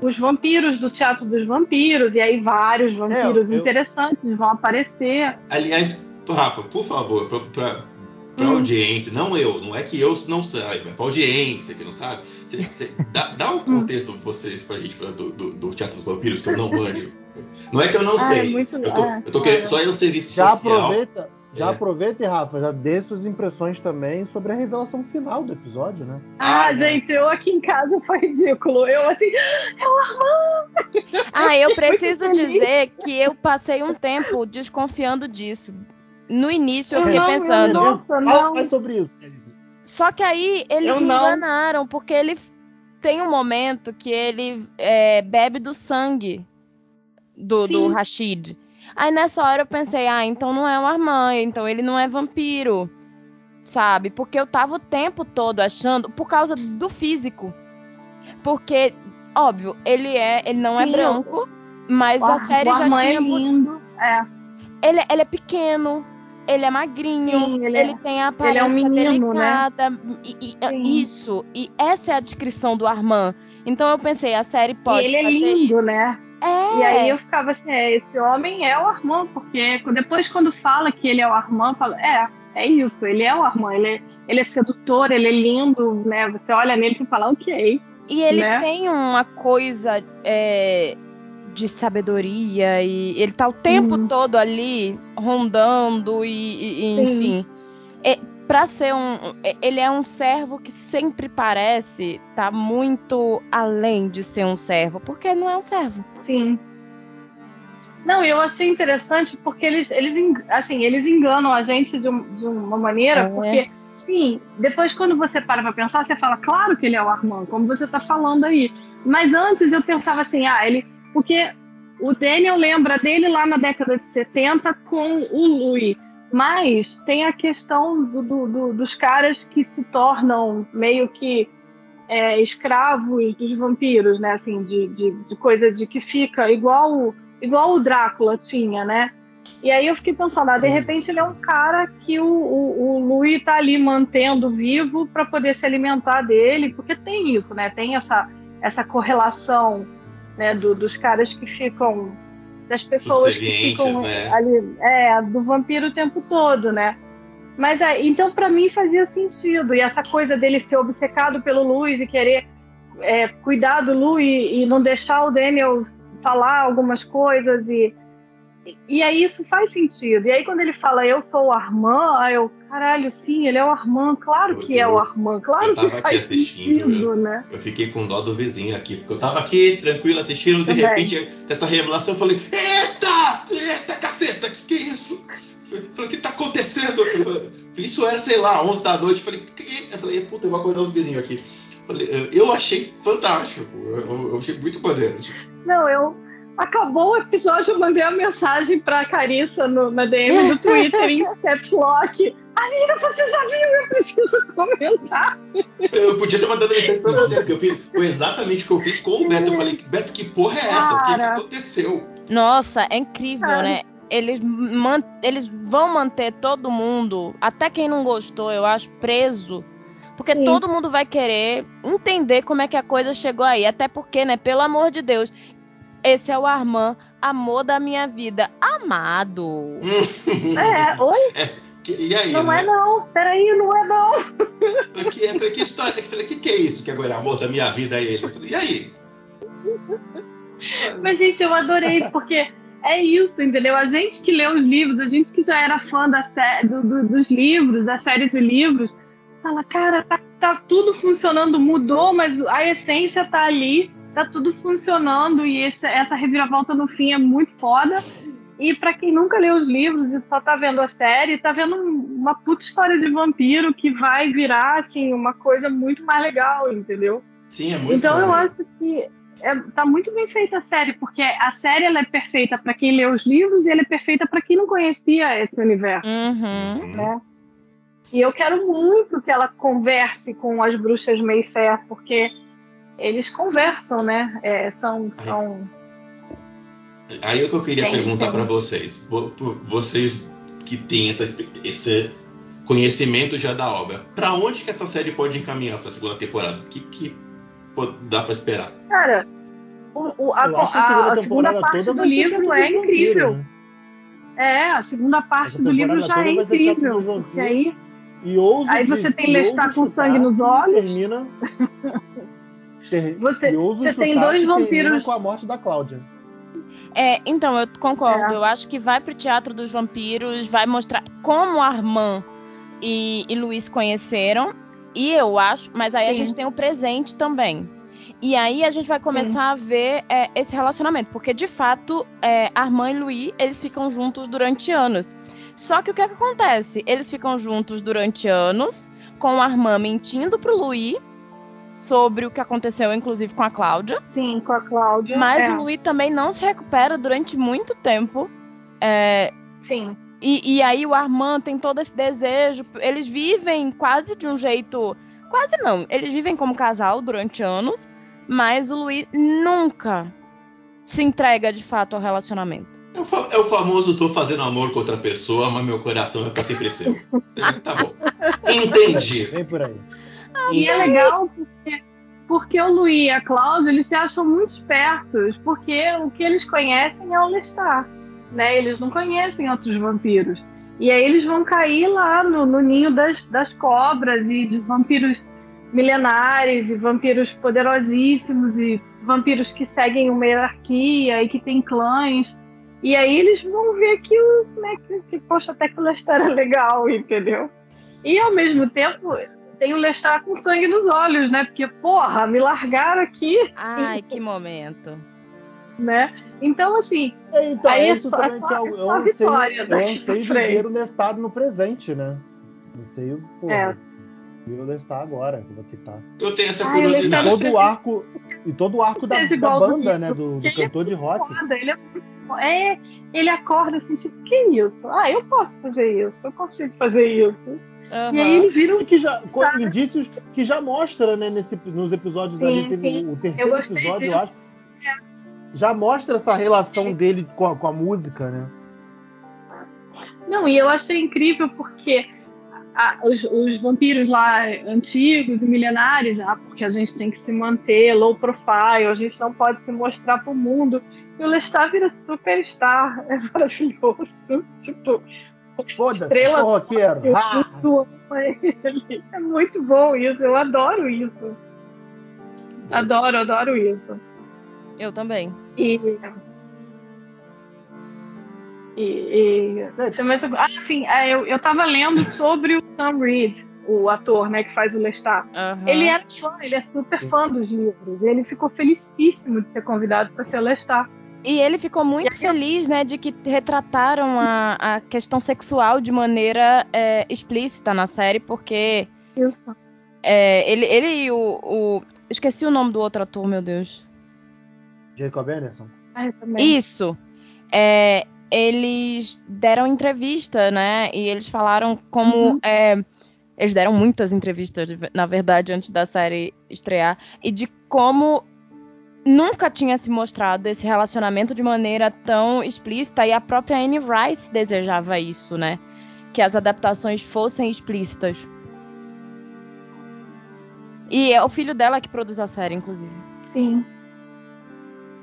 os vampiros do Teatro dos Vampiros, e aí vários vampiros eu- interessantes vão aparecer. Aliás, Rafa, por favor, pra, pra Hum. audiência, não eu, não é que eu não saiba, é pra audiência que não sabe. Cê, cê- dá, dá um contexto pra vocês, pra gente, pra- do, do, do Teatro dos Vampiros, que eu não manjo. Não é que eu não Ah, é sei. muito- eu tô, é, eu tô querendo olha. só ir no serviço Já social. aproveita, já É. aproveita e Rafa, já dê suas impressões também sobre a revelação final do episódio, né? Ah, Ah, não. gente, eu aqui em casa foi ridículo. Eu assim, é o Armando! Ah, eu preciso feliz. dizer que eu passei um tempo desconfiando disso. No início eu fiquei Não, pensando. não. Nossa, Fala não. mais sobre isso, Kelly. Só que aí eles Eu me não. enganaram, porque ele tem um momento que ele é, bebe do sangue do, do. Rashid. Aí nessa hora eu pensei, ah, então não é um Armand, então ele não é vampiro. Sabe? Porque eu tava o tempo todo achando, por causa do físico. Porque, óbvio, ele é, ele não é Sim, branco, mas O a série já Armand tinha é lindo. É. ele, ele é pequeno, ele é magrinho, Sim, ele, ele é- tem a aparência ele é um menino, né? delicada. E, e- Sim. isso. E essa é a descrição do Armand. Então eu pensei, a série pode e ele é lindo, né? É. E aí eu ficava assim, é, esse homem é o Armand, porque depois quando fala que ele é o Armand, fala, é, é isso, ele é o Armand, ele é, ele é sedutor, ele é lindo, né? Você olha nele e fala, ok. E ele né? tem uma coisa é, de sabedoria e ele tá o tempo todo ali rondando e, e- e, Sim. enfim. É, pra ser um. é- Ele é um servo que sempre parece tá muito além de ser um servo, porque não é um servo. Sim. Não, eu achei interessante porque eles, eles, assim, eles enganam a gente de, um- de uma maneira, É. porque, sim, depois quando você para pra pensar, você fala, claro que ele é o Armand, como você tá falando aí. Mas antes eu pensava assim, ah, ele. Porque o Daniel lembra dele lá na década de 70 com o Louis. Mas tem a questão do- do- do- dos caras que se tornam meio que é, escravos dos vampiros, né? Assim, de, de, de coisa de que fica igual, o- igual o Drácula tinha, né? E aí eu fiquei pensando, ah, de repente ele é um cara que o, o, o Louis tá ali mantendo vivo para poder se alimentar dele, porque tem isso, né? Tem essa, essa correlação né, do- dos caras que ficam. das pessoas que ficam né? ali. É, do vampiro o tempo todo, né? Mas então para mim fazia sentido. E essa coisa dele ser obcecado pelo Luiz e querer é, cuidar do Lu e, e não deixar o Daniel falar algumas coisas e e aí isso faz sentido. E aí quando ele fala eu sou o Armand, aí eu, caralho, sim, ele é o Armand, claro que é o Armand, claro eu que tava aqui faz assistindo, sentido, né? Eu fiquei com dó do vizinho aqui, porque eu tava aqui tranquilo assistindo, de repente, essa revelação, eu falei: Eita! Eita, caceta, que que é isso? Eu falei: O que tá acontecendo? Eu Isso era, sei lá, 11 da noite. Eu falei: "Que?" Eu falei: Puta, eu vou acordar os vizinhos aqui. Eu falei, eu achei fantástico, eu, eu achei muito maneiro. Não, eu acabou o episódio, eu mandei uma mensagem pra Carissa no, na DM do Twitter em caps lock. Amiga, você já viu? Eu preciso comentar. Eu podia ter mandado mensagem pra você, porque eu fiz, foi exatamente o que eu fiz com o Beto. Eu falei: Beto, que porra é essa? O que, que Cara. aconteceu? Nossa, é incrível, Cara. né? Eles, man- eles vão manter todo mundo, até quem não gostou, eu acho, preso. Porque Sim. todo mundo vai querer entender como é que a coisa chegou aí. Até porque, né, pelo amor de Deus, esse é o Armand, amor da minha vida. Amado. É, oi? Que- E aí, Não né? é não. Peraí, não é não. Pra que, pra que história? Eu falei, o que, que é isso que agora é amor da minha vida? Ele. Eu falei, e aí? Mas, gente, eu adorei, porque é isso, entendeu? A gente que lê os livros, a gente que já era fã da sé- do- do- dos livros, da série de livros, fala, cara, tá, tá tudo funcionando, mudou, mas a essência tá ali, tá tudo funcionando, e esse- essa reviravolta no fim é muito foda. E pra quem nunca leu os livros e só tá vendo a série, tá vendo um- uma puta história de vampiro que vai virar, assim, uma coisa muito mais legal, entendeu? Sim, é muito Então eu acho que é, tá muito bem feita a série, porque a série ela é perfeita para quem lê os livros e ela é perfeita para quem não conhecia esse universo. Uhum. Hum. né? E eu quero muito que ela converse com as bruxas Mayfair, porque eles conversam, né? É, são, são Aí é o que eu queria Tem, perguntar pra vocês. Vo- vo- Vocês que têm essa, esse conhecimento já da obra, pra onde que essa série pode encaminhar pra segunda temporada? O que, que dá pra esperar? Cara, O, o, a, a, a, a, segunda parte do livro é incrível. Né? É, a segunda parte do livro já é incrível. Porque aí, e ouso aí você tem Lestat com sangue nos olhos. Termina. ter, você, você tem dois vampiros. com a morte da Cláudia. É, então, eu concordo. É. Eu acho que vai pro Teatro dos Vampiros, vai mostrar como Armand e, e Luiz conheceram. E eu acho, mas aí Sim. a gente tem o presente também. E aí a gente vai começar Sim. a ver é, esse relacionamento, porque de fato é, Armand e Louis eles ficam juntos durante anos. Só que o que, é que acontece? Eles ficam juntos durante anos, com o Armand mentindo pro Louis sobre o que aconteceu, inclusive com a Cláudia. Sim, com a Cláudia. Mas é. o Louis também não se recupera durante muito tempo. É... Sim. E, e, aí o Armand tem todo esse desejo. Eles vivem quase de um jeito. Quase não. Eles vivem como casal durante anos. Mas o Luiz nunca se entrega de fato ao relacionamento. É o, fa é o famoso tô fazendo amor com outra pessoa, mas meu coração é pra sempre seu. tá bom. Entendi. Vem por aí. Ah, e é legal porque, porque o Luiz e a Cláudia, eles se acham muito espertos, porque o que eles conhecem é o Lestat, né? Eles não conhecem outros vampiros. E aí eles vão cair lá no, no ninho das, das cobras e de vampiros milenares e vampiros poderosíssimos e vampiros que seguem uma hierarquia e que têm clãs. E aí eles vão ver que, né, que, que poxa, até que o Lestat é legal, entendeu? E ao mesmo tempo tem o Lestat com sangue nos olhos, né? Porque, porra, me largaram aqui. Ai, que momento. Né? Então, assim. então, aí é isso é também só, que é o, eu, anseio, eu anseio de ver o Lestat no presente, né? Anseio, porra. É e o Lestat agora, como é que tá. Eu tenho essa curiosidade. E todo o arco, e todo o arco da, da banda, né? Do, do cantor de rock. Foda, ele é, é, ele acorda assim, tipo, que isso? Ah, eu posso fazer isso, eu consigo fazer isso. Uhum. E aí ele vira um. Que já, indícios que já mostra, né, nesse, nos episódios sim, ali, teve sim. o terceiro episódio, eu acho. Já mostra essa relação dele com a, com a música, né? Não, e eu achei incrível porque os, os, vampiros lá antigos e milenares, ah, porque a gente tem que se manter low profile, a gente não pode se mostrar para o mundo. E o Lestat vira superstar, é maravilhoso. Tipo, Foda-se, roqueiro. É muito bom isso, eu adoro isso. Adoro, adoro isso. Eu também. E e, e... Ah, sim, é, eu, eu tava lendo sobre o Sam Reed, o ator, né, que faz o Lestat. Uhum. Ele é fã, ele é super fã dos livros. Ele ficou felicíssimo de ser convidado para ser o Lestat. E ele ficou muito aí, feliz, né, de que retrataram a, a questão sexual de maneira é, explícita na série, porque. Isso. É, ele, ele e o, o, Esqueci o nome do outro ator, meu Deus. Jacob Anderson. Ah. Isso. É, eles deram entrevista, né? E eles falaram como. Uhum. É, eles deram muitas entrevistas, na verdade, antes da série estrear, e de como nunca tinha se mostrado esse relacionamento de maneira tão explícita, e a própria Anne Rice desejava isso, né? Que as adaptações fossem explícitas. E é o filho dela que produz a série, inclusive. Sim.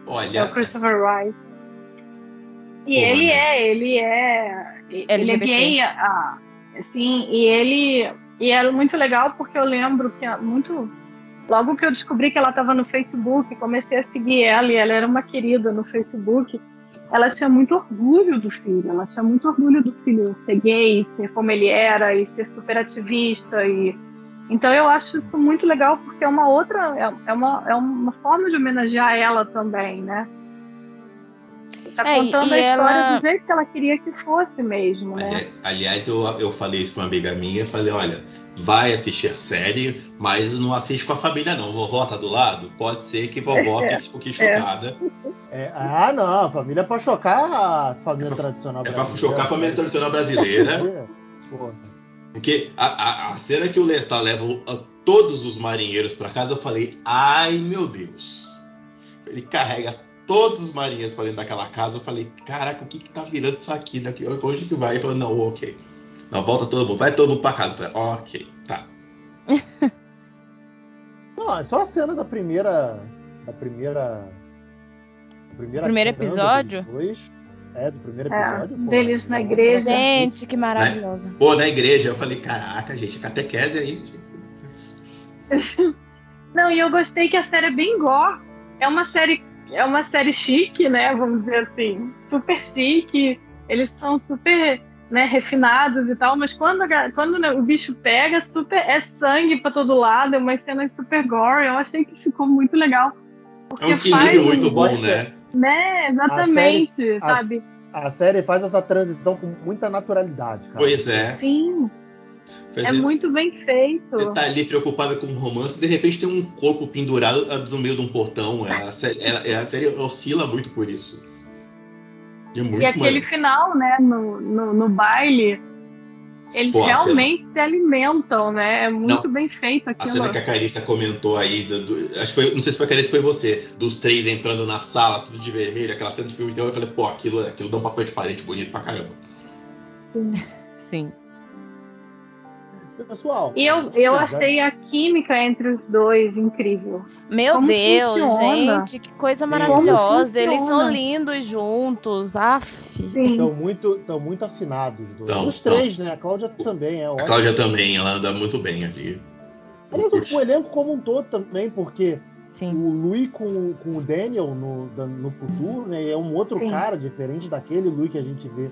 Olha. É o Christopher Rice. E ele é, ele é. LGBT. Ele é gay, ah, sim, e ele. E é muito legal porque eu lembro que muito. Logo que eu descobri que ela estava no Facebook, comecei a seguir ela e ela era uma querida no Facebook. Ela tinha muito orgulho do filho, ela tinha muito orgulho do filho ser gay, ser como ele era e ser super ativista e então eu acho isso muito legal porque é uma outra é, é uma, é uma forma de homenagear ela também, né? Tá é, contando a história ela... do jeito que ela queria que fosse mesmo, né? Aliás, aliás eu, eu falei isso pra uma amiga minha, falei, olha, vai assistir a série, mas não assiste com a família não. Vovó tá do lado? Pode ser que vovó é, fique um pouquinho é. chocada. É, ah, não, a família é pra chocar a família tradicional brasileira. É pra chocar a família tradicional brasileira. Porque a, a, a, cena que o Lestat leva todos os marinheiros para casa, eu falei, ai meu Deus. Ele carrega todos os marinheiros para dentro daquela casa. Eu falei, caraca, o que que tá virando isso aqui? Daqui, onde que vai? Ele falou, não, ok. Não, volta todo mundo, vai todo mundo para casa. Falei, ok, tá. não, é só a cena da primeira. Da primeira Primeira Primeiro episódio? Dois, é, do primeiro É, episódio. pô, deles na é, igreja. Gente, que maravilhosa. Pô, na igreja, eu falei, caraca, gente, catequese aí. gente. Não, e eu gostei que a série é bem gore. É uma série, é uma série chique, né? Vamos dizer assim, super chique. Eles são super, né, refinados e tal. Mas quando, a- quando né, o bicho pega, super é sangue pra todo lado. É uma cena super gore. Eu achei que ficou muito legal. É Porque um equilíbrio faz, muito bom, né? né? Exatamente, a- sabe? A série faz essa transição com muita naturalidade, cara. Pois é. Sim, Pois é muito bem feito. Você tá ali preocupada com o romance e de repente tem um corpo pendurado no meio de um portão. A série, ela- a série oscila muito por isso. E é E aquele final, né, no, no, no baile, eles Pô, a realmente se alimentam, né? É muito Não, bem feito A aquilo. cena que a Carissa comentou aí, do- do- acho que foi, não sei se foi a Carissa foi você, dos três entrando na sala, tudo de vermelho, aquela cena de filme de terror, eu falei, pô, aquilo, aquilo dá um papel de parede bonito pra caramba. Sim. Pessoal. E eu, eu achei a química entre os dois incrível. Meu Como Deus, funciona? gente, que coisa maravilhosa. Eles são lindos juntos. Aff. Estão muito, tão muito afinados. Os, dois. Tão, os três, né? A Cláudia também é A ótima. Cláudia também, ela anda muito bem ali. Aliás, o, o elenco como um todo também, porque Sim. o Louis com, com o Daniel no, no futuro, né? É um outro Sim. cara diferente daquele Louis que a gente vê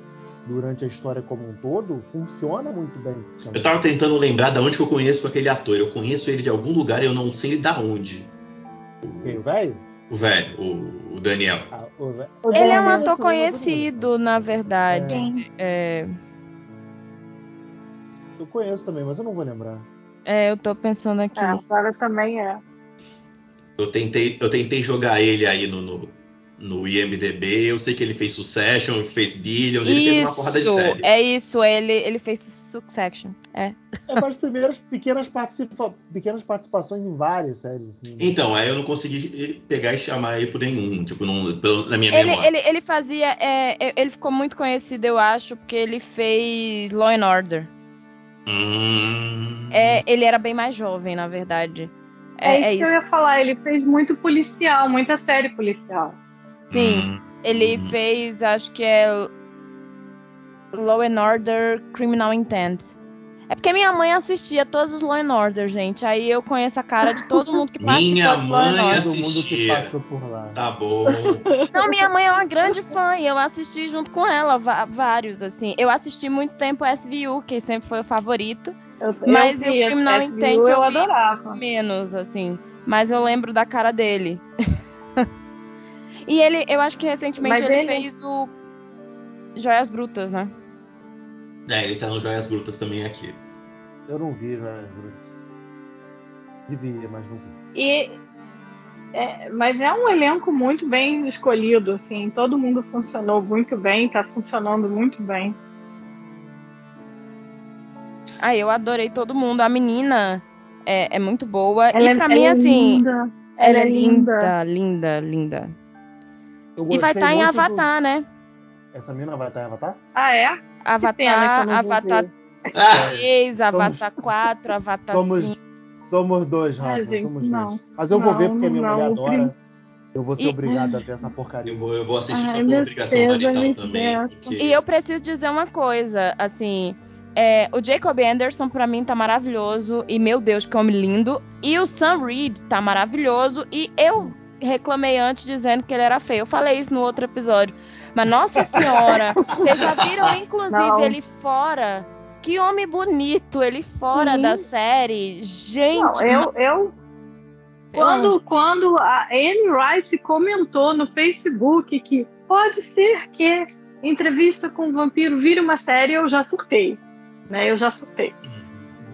durante a história como um todo. Funciona muito bem. também. Eu tava tentando lembrar de onde que eu conheço aquele ator. Eu conheço ele de algum lugar e eu não sei da onde. Quem, o velho? O velho, o, o Daniel. Ah, o velho. O Ele é um ator conhecido, na verdade. Sim. É, Eu conheço também, mas eu não vou lembrar. é, eu tô pensando aqui. É, agora também é. Eu tentei, eu tentei jogar ele aí no, no, no IMDB. Eu sei que ele fez Succession, ele fez Billions, ele fez uma porrada de Isso, série. é isso. Ele, ele fez Succession. É. É, faz primeiras pequenas, participa pequenas participações em várias séries. Assim, né? Então, aí eu não consegui pegar e chamar ele por nenhum, tipo, não, pelo- na minha Ele, memória. ele, ele fazia. é, é, ele ficou muito conhecido, eu acho, porque ele fez Law and Order. Hum... É, ele era bem mais jovem, na verdade. É, É, isso é que eu isso. ia falar. Ele fez muito policial, muita série policial. Sim. Hum, Ele hum. fez, acho que é Law and Order Criminal Intent. É porque minha mãe assistia todos os Law and Order, gente. Aí eu conheço a cara de todo mundo que participou Minha do Law and mãe Order. Todo mundo que passou por lá. Tá bom. Não, minha mãe é uma grande fã e eu assisti junto com ela vários, assim. Eu assisti muito tempo SVU, que sempre foi o favorito. Eu, Mas eu o vi Criminal esse Intent SVU, eu eu adorava. Menos, assim. Mas eu lembro da cara dele. e ele, eu acho que recentemente ele, ele- fez o Joias Brutas, né? É, ele tá no Joias Brutas também aqui. Eu não vi, né? Devia, mas não vi. E, é, mas é um elenco muito bem escolhido, assim. Todo mundo funcionou muito bem, tá funcionando muito bem. Ah, eu adorei todo mundo. A menina é, é muito boa. Ela e é- pra ela mim, é assim, linda. ela ela é é linda, linda, linda. Eu E vai estar em muito do- Avatar, né? Essa mina vai estar em Avatar? Ah, é? pena Avatar, vou Avatar ver. Ah, 3, Avatar 4, Avatar Somos- 5. Somos dois, Rafa. Ai, gente, somos não. dois. Mas eu vou Não, ver porque a minha não, mulher adora. prim- Eu vou ser E- obrigado a ver essa porcaria. eu, vou, eu vou assistir Ai, por obrigação marital também. Porque... E eu preciso dizer uma coisa, assim, é, o Jacob Anderson pra mim tá maravilhoso e meu Deus, que homem lindo. E o Sam Reed tá maravilhoso e eu reclamei antes dizendo que ele era feio. Eu falei isso no outro episódio. Mas nossa senhora, vocês já viram inclusive Não. ele fora? Que homem bonito, ele fora Sim. da série. Gente, Não, eu, eu quando, quando a Anne Rice comentou no Facebook que pode ser que entrevista com o vampiro vire uma série, eu já surtei. Né? Eu já surtei.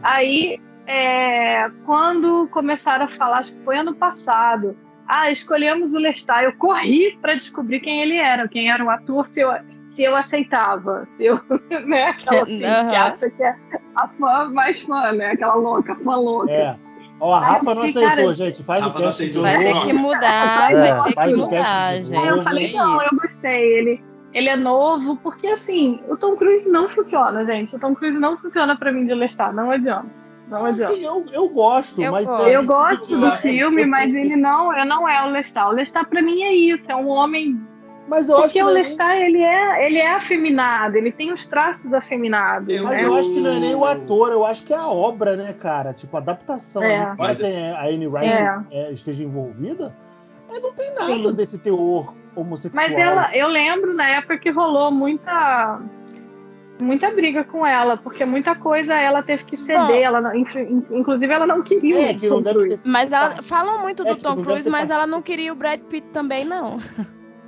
Aí, é, quando começaram a falar, acho que foi ano passado, ah, escolhemos o Lestat, eu corri para descobrir quem ele era, quem era o ator, se eu, se eu aceitava, se eu, né, aquela assim, que Aham. acha que é a fã mais fã, né, aquela louca, fã louca. É. Ó, a Rafa não aceitou, cara, gente. Faz o cast de aceitou. vai novo. ter que mudar, É, vai ter faz que mudar, gente. Aí eu novo. falei, é não, eu isso. gostei. Ele, ele é novo, porque assim, o Tom Cruise não funciona, gente. O Tom Cruise não funciona pra mim de Lestat, não adianta. Não adianta. Sim, eu, eu gosto, Eu mas. gosto. é, Eu gosto do acho- filme, mas ele não, eu não é o Lestat. O Lestat pra mim é isso, é um homem. Mas eu acho Porque que o é nem- Lestat ele é, ele é afeminado, ele tem os traços afeminados. Eu- Mas né? eu acho que não é nem o ator, eu acho que é a obra, né, cara? Tipo, a adaptação. É. ali, Embora Mas- a Anne Rice É. é, esteja envolvida, é, não tem nada Sim. desse teor homossexual. Mas ela, eu lembro na época que rolou muita muita briga com ela, porque muita coisa ela teve que ceder, ela não- in- inclusive ela não queria. É, o Tom ter Cruise. Mas ela parte. falam muito É do Tom Cruise, mas ela não queria o Brad Pitt também, não.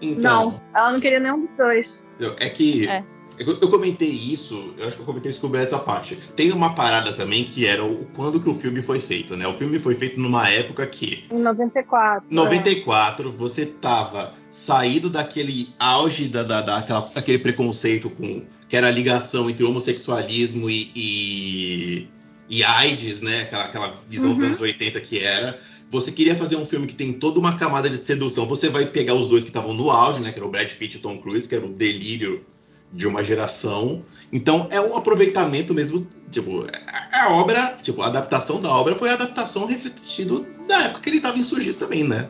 Então, Não, ela não queria nenhum dos dois. é que É. eu, eu comentei isso, eu acho que eu comentei isso com o Beto à parte. Tem uma parada também que era o quando que o filme foi feito, né? O filme foi feito numa época que Em 94. 94, você tava saído daquele auge da, da, daquela, daquele preconceito com que era a ligação entre homossexualismo e, e, e AIDS, né? Aquela, aquela visão dos Uhum. anos 80 que era. Você queria fazer um filme que tem toda uma camada de sedução. Você vai pegar os dois que estavam no auge, né? Que era o Brad Pitt e o Tom Cruise, que era o delírio de uma geração. Então é um aproveitamento mesmo. Tipo, a, a obra, tipo, a adaptação da obra foi a adaptação refletido da época que ele estava insurgido também, né?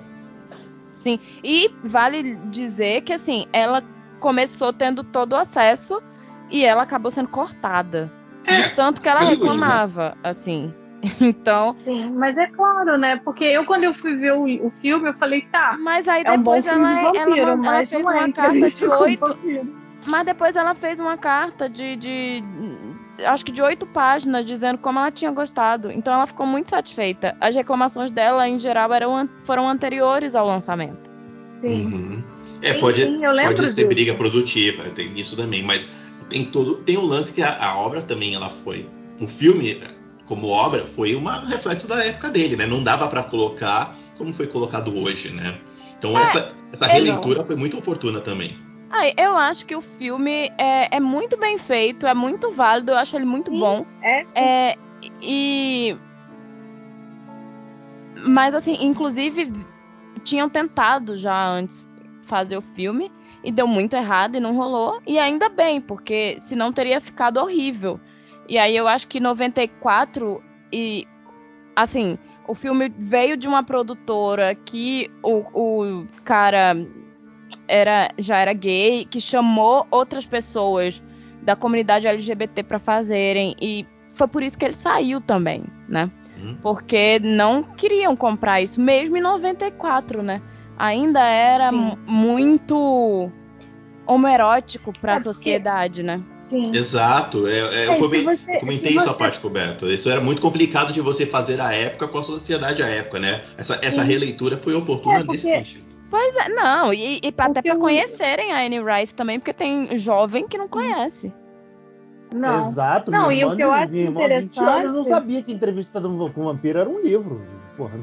Sim. E vale dizer que, assim, ela começou tendo todo o acesso e ela acabou sendo cortada. É, De tanto que ela né? reclamava, assim. Então, Sim, mas é claro, né? Porque eu, quando eu fui ver o, o filme, eu falei, tá. mas aí É um bom depois ela, de ela, vampiro, mand- ela mas fez é uma carta de oito. Mas depois ela fez uma carta de, de. Acho que de oito páginas, dizendo como ela tinha gostado. Então ela ficou muito satisfeita. As reclamações dela, em geral, eram, foram anteriores ao lançamento. Sim. Uhum. É, Sim, pode, sim, eu lembro pode ser disso. briga produtiva, tem isso também, mas tem todo. Tem o lance que a, a obra também ela foi. O filme, como obra, foi um reflexo da época dele, né? Não dava pra colocar como foi colocado hoje, né? Então essa, essa é, releitura foi muito oportuna também. Ai, eu acho que o filme é, é muito bem feito, é muito válido, eu acho ele muito Sim. bom. É, sim. É, e. Mas, assim, inclusive, tinham tentado já antes fazer o filme e deu muito errado e não rolou. E ainda bem, porque senão teria ficado horrível. E aí eu acho que 94 e. Assim, o filme veio de uma produtora que o, o cara era, já era gay, que chamou outras pessoas da comunidade LGBT para fazerem. E foi por isso que ele saiu também, né? Uhum. Porque não queriam comprar isso, mesmo em 94, né? Ainda era muito homoerótico para É, a porque- sociedade, né? Sim. Exato, é, é, eu É, come- você- comentei isso a você- parte com Beto. Isso era muito complicado de você fazer a época com a sociedade à época, né? Essa, essa releitura foi oportuna É, porque- nesse sentido. Pois é, não, e, e pra- até para conhecerem a Anne Rice também, porque tem jovem que não conhece. Não. Exato, Não, minha e o que eu acho minha irmã, 20 anos, não interessante- sabia que entrevista com vampiro era um livro. Porra.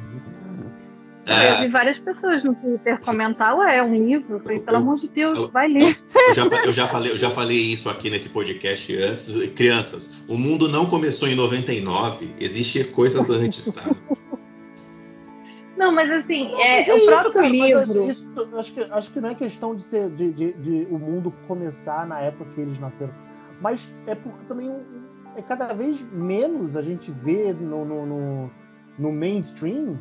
Eu É, vi várias pessoas no Twitter comentar, ué, é um livro. Eu falei, pelo Eu- amor de Deus, eu- vai ler. eu, já, eu já falei, eu já falei isso aqui nesse podcast antes. Crianças, o mundo não começou em 99, existe coisas antes, tá? Não, mas assim, Não, é, mas o isso, próprio mas livro. isso- acho, que, acho que não é questão de ser de, de- de o mundo começar na época que eles nasceram. Mas é porque também é cada vez menos a gente vê no, no, no- no mainstream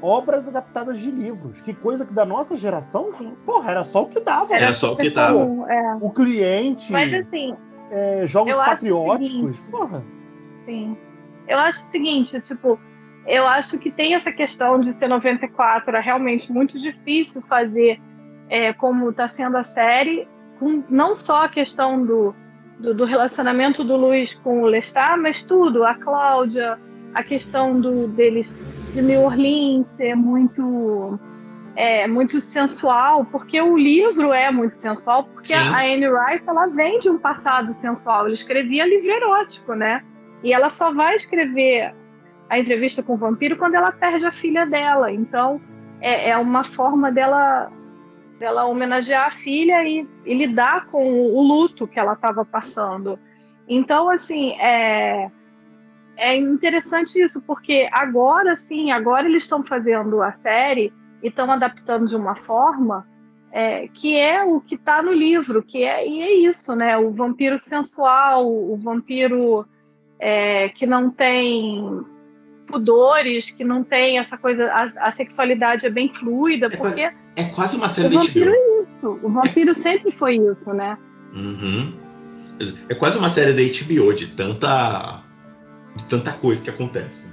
obras adaptadas de livros. Que coisa que da nossa geração, Sim. porra, era só o que dava. Era só o que dava. comum, é. O cliente, Mas assim, é, jogos o patrióticos, seguinte, porra. Sim. Eu acho o seguinte, tipo, eu acho que tem essa questão de ser 94, é realmente muito difícil fazer é, como está sendo a série, com não só a questão do, do, do relacionamento do Luiz com o Lestat, mas tudo, a Cláudia, a questão do, deles de New Orleans ser muito é, muito sensual, porque o livro é muito sensual, porque Sim. a Anne Rice ela vem de um passado sensual, ela escrevia livro erótico, né? E ela só vai escrever a entrevista com o vampiro quando ela perde a filha dela. Então é, é uma forma dela dela homenagear a filha e, e lidar com o, o luto que ela estava passando. Então assim é é interessante isso porque agora sim, agora eles estão fazendo a série e estão adaptando de uma forma é, que é o que está no livro, que é e é isso, né? O vampiro sensual, o vampiro é, que não tem pudores, que não tem essa coisa, a, a sexualidade é bem fluida, É porque quase, é quase uma série o vampiro HBO. é isso. O vampiro sempre foi isso, né? Uhum. É quase uma série da HBO de tanta de tanta coisa que acontece.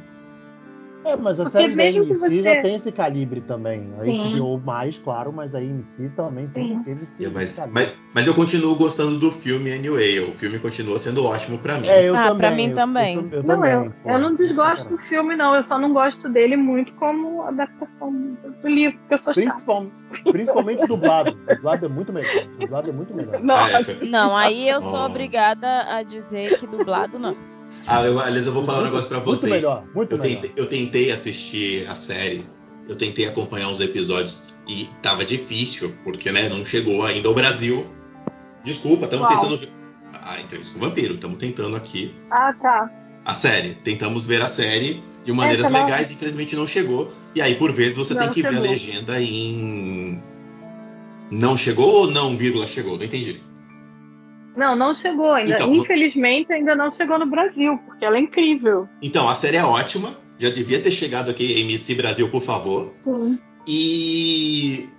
É, mas a Porque série da que AMC você- já tem esse calibre também. A Sim. HBO mais, claro, mas a AMC também sempre Sim. teve esse, Mas, esse calibre. mas, mas eu continuo gostando do filme anyway. O filme continua sendo ótimo pra mim. É, eu Ah, também. pra mim eu- também. Eu, eu não, também. eu, pô. eu não desgosto do filme, não. Eu só não gosto dele muito como adaptação do, do livro, porque eu sou. Principal- principalmente dublado. Dublado é muito melhor. Dublado é muito melhor. Ah, é, Não, aí eu sou obrigada a dizer que dublado não. Ah, eu, aliás, eu vou falar um Muito- negócio pra Muito vocês. melhor, muito Eu melhor. tentei, eu tentei assistir a série, eu tentei acompanhar uns episódios e tava difícil, porque né, não chegou ainda ao Brasil. Desculpa, estamos tentando. A entrevista com o vampiro, estamos tentando aqui. Ah, tá. A série, tentamos ver a série de maneiras Essa não- legais, infelizmente não chegou. E aí, por vezes, você Não tem que ver a chegou. legenda em. Não chegou ou não, vírgula, chegou? Não entendi. Não, não chegou ainda. Então, Infelizmente, ainda não chegou no Brasil, porque ela é incrível. Então, a série é ótima. Já devia ter chegado aqui, MC Brasil, por favor. Sim. E.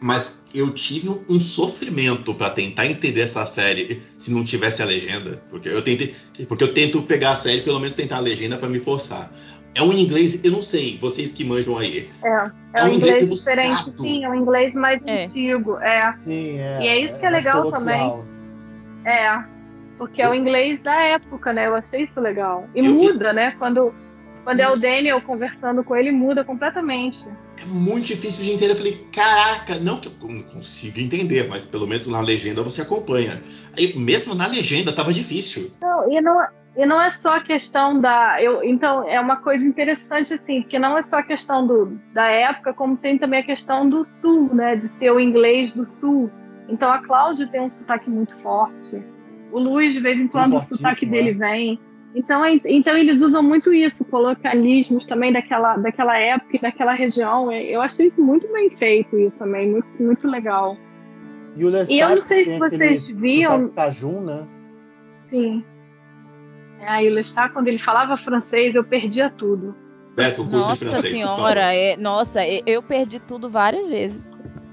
Mas eu tive um sofrimento pra tentar entender essa série se não tivesse a legenda. Porque eu tentei. Porque eu tento pegar a série, pelo menos tentar a legenda pra me forçar. É um inglês, eu não sei, vocês que manjam aí. É, é, É um inglês inglês diferente, sim, é um inglês mais É. antigo. É, Sim, é. E é isso que é mais legal coloquial. É. Porque é o inglês da época, né? Eu achei isso legal. E Eu- muda, né? Quando, quando é o Daniel conversando com ele, muda completamente. É muito difícil de entender. Eu falei, caraca, não que eu não consiga entender, mas pelo menos na legenda você acompanha. Aí, mesmo na legenda, tava difícil. Não, e não, e não é só a questão da. Eu, então, é uma coisa interessante, assim, porque não é só a questão do, da época, como tem também a questão do sul, né? De ser o inglês do sul. Então a Cláudia tem um sotaque muito forte. O Luiz, de vez em quando, o sotaque dele é. vem. Então, é- então eles usam muito isso, colocalismos também daquela, daquela época e daquela região. Eu achei isso muito bem feito, isso também, muito, muito legal. E o Lestat E eu não sei se vocês viam- Cajun, né? Sim. Aí o Lestat, quando ele falava francês, eu perdia tudo. Beto, o curso Nossa de francês, senhora, é- nossa, e- eu perdi tudo várias vezes.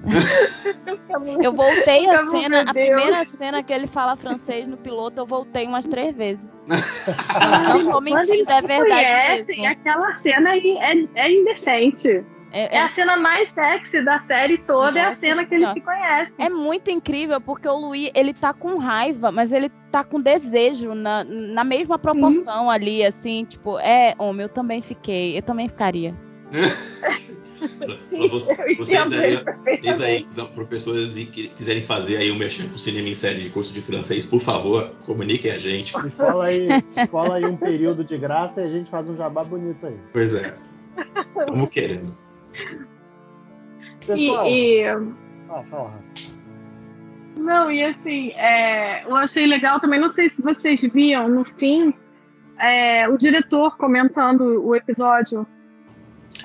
Eu voltei a cena, a primeira cena que ele fala francês no piloto, eu voltei umas três vezes. Não tô Quando eles mentindo, é se verdade conhecem, mesmo. aquela cena aí é, é indecente. É, É é- a cena mais sexy da série toda, é a Nossa cena que eles Senhora. se conhecem. é muito incrível, porque o Luiz, ele tá com raiva, mas ele tá com desejo na, na mesma proporção ali, assim, tipo, é, homem, eu também fiquei, eu também ficaria. Pra você- vocês aí, vocês aí, pessoas que quiserem fazer aí um merchan com cinema em série de curso de francês, por favor, comuniquem a gente. Escola aí, escola aí um período de graça e a gente faz um jabá bonito aí. Pois é. Estamos querendo. Pessoal, E, e- ah, fala, não, e assim, é, eu achei legal também, não sei se vocês viam no fim, é, o diretor comentando o episódio.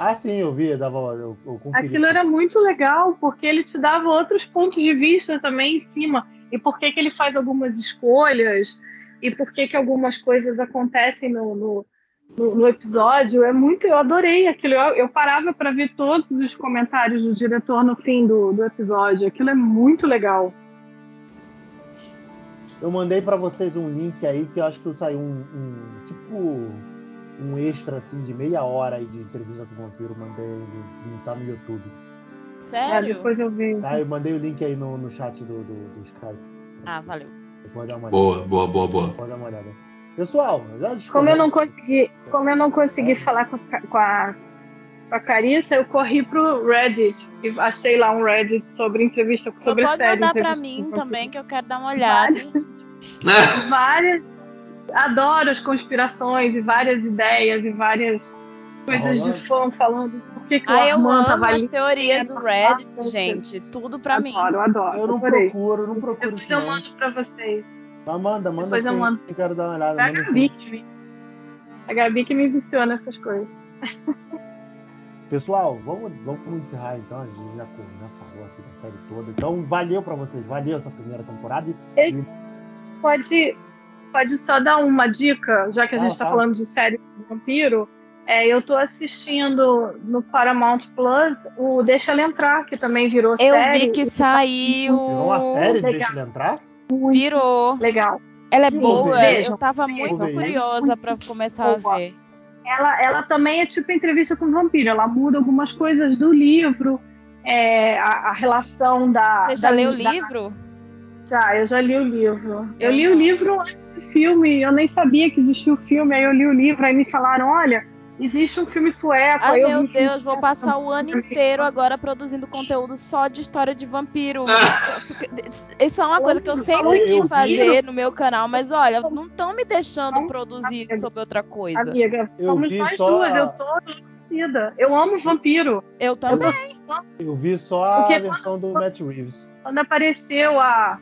Ah, sim, eu vi, eu dava, eu, eu. Aquilo era muito legal, porque ele te dava outros pontos de vista também em cima. E por que, que ele faz algumas escolhas, e por que, que algumas coisas acontecem no, no, no- no episódio. É muito, eu adorei aquilo. Eu, eu parava para ver todos os comentários do diretor no fim do, do episódio. Aquilo é muito legal. Eu mandei pra vocês um link aí que eu acho que saiu um, um- tipo um extra assim de meia hora aí de entrevista com o vampiro. Mandei ele, tá no YouTube. É, Sério? depois eu vi. Tá, eu mandei o link aí no, no chat do, do, do Skype. Ah, valeu. Pode dar uma olhada. Boa, boa, boa, boa. Pode dar uma olhada. Pessoal, já Como eu não consegui, como eu não consegui falar com a, com a, com a Carissa, eu corri pro Reddit e achei lá um Reddit sobre entrevista Só sobre pode série. mandar pra entrevista mim também, que eu quero dar uma olhada. várias, várias. Adoro as conspirações e várias ideias e várias coisas de fã falando por que, Ah, eu Armand amo tava as teorias do Ah, Reddit, gente. Tudo pra mim. adoro, adoro. Eu não adorei. procuro, eu não procuro Depois isso eu mando pra vocês. Mas manda, manda Depois eu sim. mando. Eu quero dar uma olhada. É a Gabi que me, a Gabi que me viciou nessas coisas. Pessoal, vamos, vamos encerrar então. A gente já, já falou aqui da série toda. Então, valeu pra vocês. Valeu essa primeira temporada. E Pode, pode só dar uma dica, já que a Ah, gente está tá. falando de série de vampiro. É, eu tô assistindo no Paramount Plus o Deixa Ela Entrar, que também virou Eu série. vi que saiu. Virou uma série, Legal. deixa ele entrar? Virou. Legal. Ela é Sim, boa. vejam. Eu tava muito curiosa pra começar a ver. Ela, ela também é tipo entrevista com o vampiro. Ela muda algumas coisas do livro, é, a, a relação da. Você já da- leu o da- livro? Já, eu já li o livro. Eu Eu li o livro antes do filme, eu nem sabia que existia o filme, aí eu li o livro, aí me falaram, olha, existe um filme sueco. Ah, aí eu meu Deus, vou sueco. passar o ano inteiro agora produzindo conteúdo só de história de vampiro. Isso é uma coisa que eu sempre quis fazer no meu canal, mas olha, não estão me deixando produzir sobre outra coisa. Amiga, Eu somos vi nós só duas, a- eu tô enlouquecida. Eu amo vampiro. Eu também. Eu vi só a Porque versão do Matt Reeves. Quando apareceu a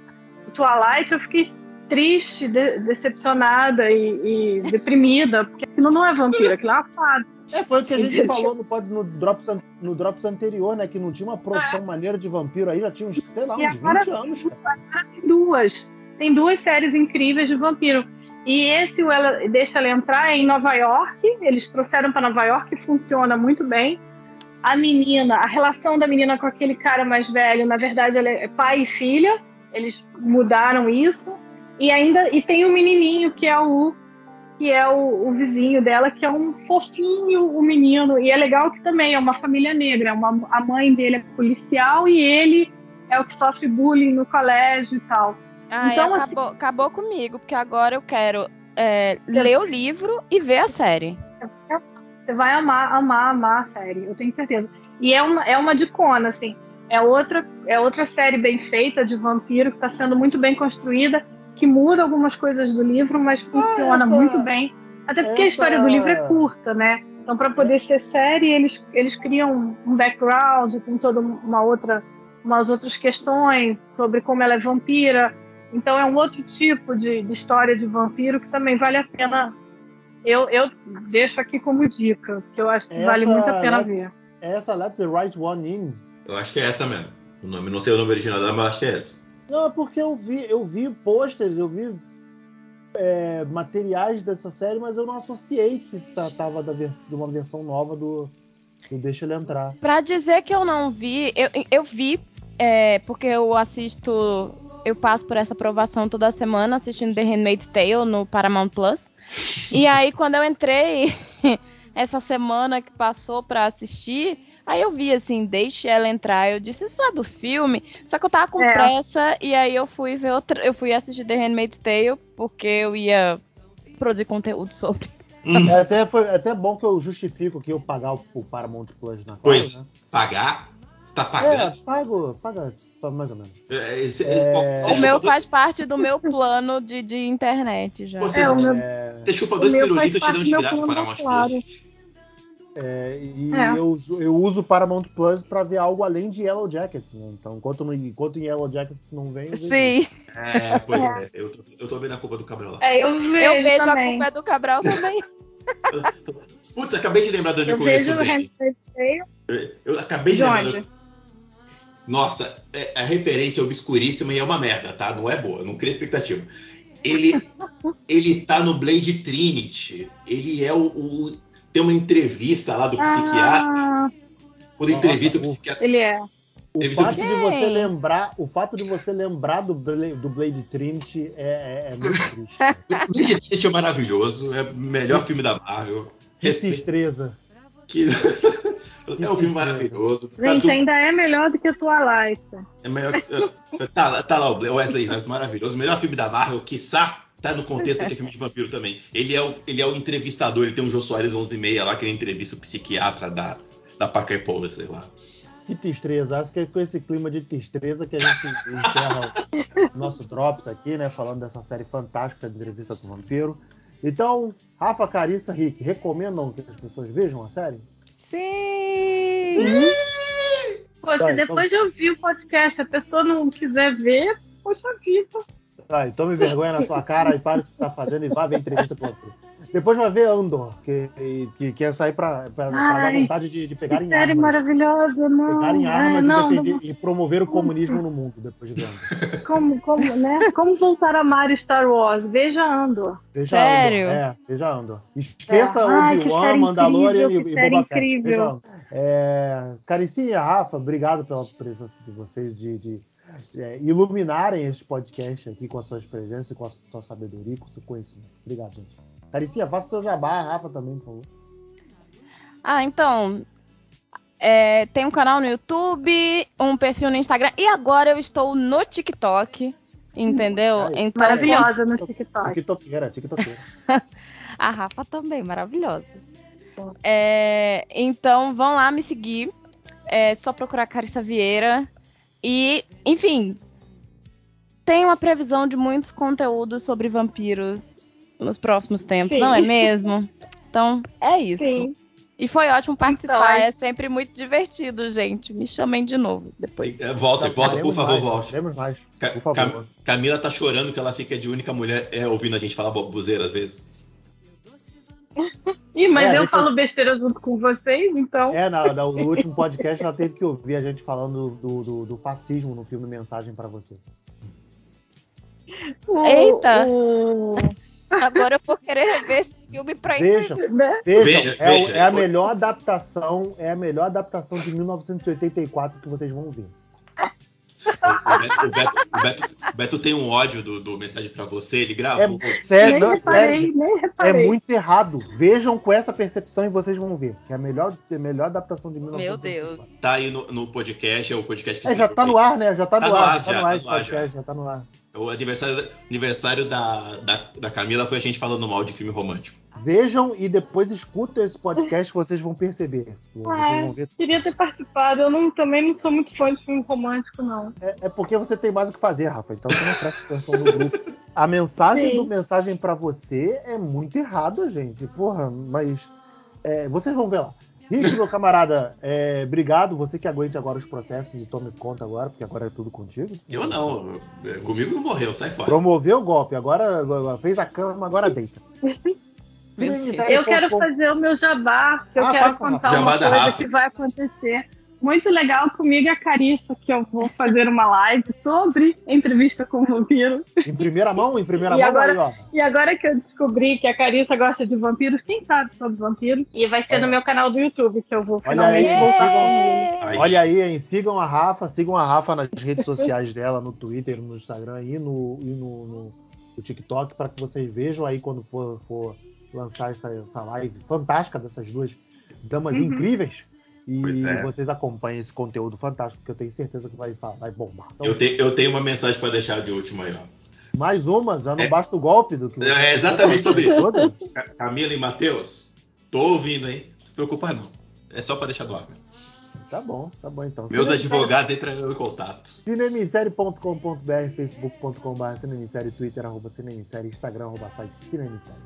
Twilight, eu fiquei triste, de- decepcionada e, e deprimida, porque aquilo não é vampiro, aquilo é uma fada. É, foi o que a gente falou no, no, drops, no Drops anterior, né? Que não tinha uma produção maneira de vampiro aí, já tinha uns, sei lá, uns agora 20 anos, cara. Tem duas. Tem duas séries incríveis de vampiro. E esse, o ela, Deixa Ela Entrar, é em Nova York. Eles trouxeram para Nova York e funciona muito bem. A menina, a relação da menina com aquele cara mais velho, na verdade, ela é pai e filha. Eles mudaram isso. E ainda e tem o menininho que é o que é o, o vizinho dela, que é um fofinho o menino. E é legal que também é uma família negra. Uma, a mãe dele é policial e ele é o que sofre bullying no colégio e tal. Então, assim- acabou, acabou comigo, porque agora eu quero é, ler o livro e ver a série. Você vai amar, amar, amar a série, eu tenho certeza. E é uma, é uma dicona, assim. É outra, é outra série bem feita de vampiro, que está sendo muito bem construída, que muda algumas coisas do livro, mas funciona essa- muito bem. Até porque a essa- história do livro é curta, né? Então, para poder ser série, eles, eles criam um background, tem toda uma outra, umas outras questões sobre como ela é vampira. Então, é um outro tipo de, de história de vampiro que também vale a pena. Eu, eu deixo aqui como dica, que eu acho que vale Essa, muito a pena né? ver. É essa Let the Right One In. Eu acho que é essa mesmo. O nome, não sei o nome original dela, mas acho que é essa. Não, é porque eu vi, eu vi posters, eu vi é, materiais dessa série, mas eu não associei que se tratava da vers- de uma versão nova do, do Deixa Ele Entrar. Pra dizer que eu não vi, eu, eu vi, é, porque eu assisto, eu passo por essa aprovação toda semana assistindo The Handmaid's Tale no Paramount Plus. E aí quando eu entrei essa semana que passou pra assistir, aí eu vi assim, deixe ela entrar. Eu disse, isso é do filme. Só que eu tava com É. pressa e aí eu fui ver outra, eu fui assistir The Handmaid's Tale porque eu ia produzir conteúdo sobre. Hum, É até, foi, é até bom que eu justifico que eu pagar o, o Paramount Plus na Pois. Né? pagar? Você tá É, pagando? pago, paga mais ou menos. É, esse- É, você O meu faz parte do meu plano de, de internet já. Você, É, o meu- É, você chupa dois faz pirulitos e te dão de graça para Paramount claro. Plus. É, e É. Eu, eu uso o Paramount Plus pra ver algo além de Yellow Jackets, né? Então, enquanto, no, enquanto em Yellow Jackets não vem, eu vejo Sim, É, pois é. Eu, tô, eu tô vendo a culpa do Cabral lá. É, eu vejo, eu vejo a culpa é do Cabral também. Putz, acabei de lembrar de onde eu Eu conheço. Handmaid's Tale. Eu acabei de De lembrar. do- Nossa, é, a referência é obscuríssima e é uma merda, tá? Não é boa, não cria expectativa. Ele, ele tá no Blade Trinity. Ele é o, o- Tem uma entrevista lá do psiquiatra. Ah, Quando Nossa, entrevista o o- psiquiatra. ele é. O fato, de você lembrar, o fato de você lembrar do, Bla- do Blade Trinity é, é- é muito triste. Blade Trinity é maravilhoso, é o melhor filme da Marvel. Que tristeza. que. é um filme maravilhoso. Tá Gente, tudo- ainda é melhor do que Twilight. É melhor que- tá, lá- tá lá o Wesley Snipes maravilhoso. O melhor filme da Marvel, quiçá, tá no contexto que é filme de vampiro também. Ele é o, ele é o entrevistador, ele tem um Jô Soares 11 e meia lá, que ele entrevista o psiquiatra da, da Parker Powell, sei lá. Que tristeza. Acho que é com esse clima de tristeza que a gente encerra o nosso Drops aqui, né? Falando dessa série fantástica de entrevista com o vampiro. Então, Rafa, Carissa, Rick, recomendam que as pessoas vejam a série? Sim! Pô, se Vai, depois de ouvir o podcast a pessoa não quiser ver, poxa vida. Vai, tome vergonha na sua cara e pare o que você está fazendo e vá ver a entrevista com o ator. Depois vai ver Andor, que, que, que sair para dar vontade de, de pegar em série armas. maravilhosa, não. Pegar em armas é, não, e, defender, não, e promover o comunismo no mundo depois de ver Andor. Como, como, né? como voltar a amar Star Wars? Veja Andor. Veja Sério? Andor. É, veja Andor. Esqueça É. Obi-Wan, Mandalorian incrível, e, que e série Boba Fett. incrível. É, Caricinha, Rafa, obrigado pela presença de vocês de, de, é, iluminarem este podcast aqui com a sua presença, com a sua sabedoria, com o seu conhecimento. Obrigado, gente. Caricinha, faça o seu jabá, Rafa também, por favor. Ah, então. é, tem um canal no YouTube, um perfil no Instagram e agora eu estou no TikTok. Entendeu? Ai, Então, Maravilhosa no TikTok. TikTokeira, TikTokeira. A Rafa também, maravilhosa. É, então vão lá me seguir. É só procurar Carissa Vieira. E, enfim, tem uma previsão de muitos conteúdos sobre vampiros nos próximos tempos, Sim. não é mesmo? Então, é isso. Sim. E foi ótimo participar, Então, é sempre muito divertido, gente. Me chamem de novo depois. É, Volta, volta, por favor, mais, volte. Mais, por favor. Cam- Camila tá chorando que ela fica de única mulher é, ouvindo a gente falar bobuzeira às vezes. Ih, mas É, eu gente- falo besteira junto com vocês, então. É, na, na- no último podcast ela teve que ouvir a gente falando do, do, do fascismo no filme Mensagem pra Você. o- Eita! o- Agora eu vou querer rever esse filme pra Vejam, né? vejam, Veja, é, veja. é a melhor adaptação, é a melhor adaptação de 1984 que vocês vão ver. O Beto, o Beto- o Beto- o Beto tem um ódio do, do mensagem pra você, ele É, gravou. sério, nem não, reparei, sério, nem é muito errado. Vejam com essa percepção e vocês vão ver. Que é a melhor, a melhor adaptação de Meu 1984. Deus. Tá aí no, no podcast, é o podcast que É, já tá no ar, né? Já tá, Tá no ar, ar, já tá já, no ar tá esse no ar, podcast, já tá no ar. O aniversário, aniversário da, da, da Camila foi a gente falando mal de filme romântico. Vejam e depois escutem esse podcast, vocês vão perceber. Vocês Ah, vão ver. Queria ter participado. Eu não, também não sou muito fã de filme romântico, não. É, é porque você tem mais o que fazer, Rafa. Então você não presta atenção no grupo. A mensagem Sim. do mensagem pra você é muito errada, gente. Porra, mas é, vocês vão ver lá. Rick, meu camarada, é, obrigado. Você que aguente agora os processos e tome conta agora, porque agora é tudo contigo. Eu não, é, comigo não morreu, sai fora. Promoveu o golpe, agora agora fez a cama, agora deita. Eu quero fazer o meu jabá, que eu Ah, quero faça, contar uma coisa que vai acontecer. Muito legal comigo e a Carissa, que eu vou fazer uma live sobre entrevista com o vampiro. Em primeira mão, em primeira E mão agora- aí, ó. E agora que eu descobri que a Carissa gosta de vampiros, quem sabe sobre vampiros? E vai ser Olha. no meu canal do YouTube que eu vou Olha finalmente aí, voltar sigam- Olha aí, hein? Sigam a Rafa, sigam a Rafa nas redes sociais dela, no Twitter, no Instagram e no, e no, no- no TikTok, para que vocês vejam aí quando for, for lançar essa, essa live fantástica dessas duas damas Uhum. incríveis. E é. vocês acompanhem esse conteúdo fantástico, que eu tenho certeza que vai, vai bombar. Então, Eu, te- eu tenho uma mensagem pra deixar de último aí, ó. mais uma, já não É. basta o golpe do que É exatamente sobre isso. Camila e Matheus, tô ouvindo, hein? Não se preocupa não. É só pra deixar do ar. né? Tá bom, tá bom então. Meus Cinemissérie- advogados entram em contato. cinemissérie.com.br, facebook.com.br, cinemissérie, twitter, arroba cinemissérie, instagram, arroba site cinemissérie.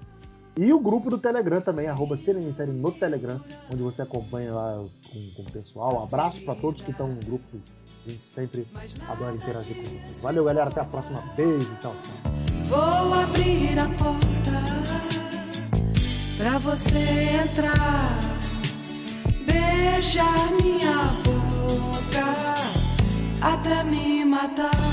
E o grupo do Telegram também, arroba Série no Telegram, onde você acompanha lá com, com o pessoal. Um abraço para todos que estão no grupo. A gente sempre adora interagir com vocês. Valeu, galera. Até a próxima. Beijo. Tchau, tchau. Vou abrir a porta pra você entrar. Beijar minha boca até me matar.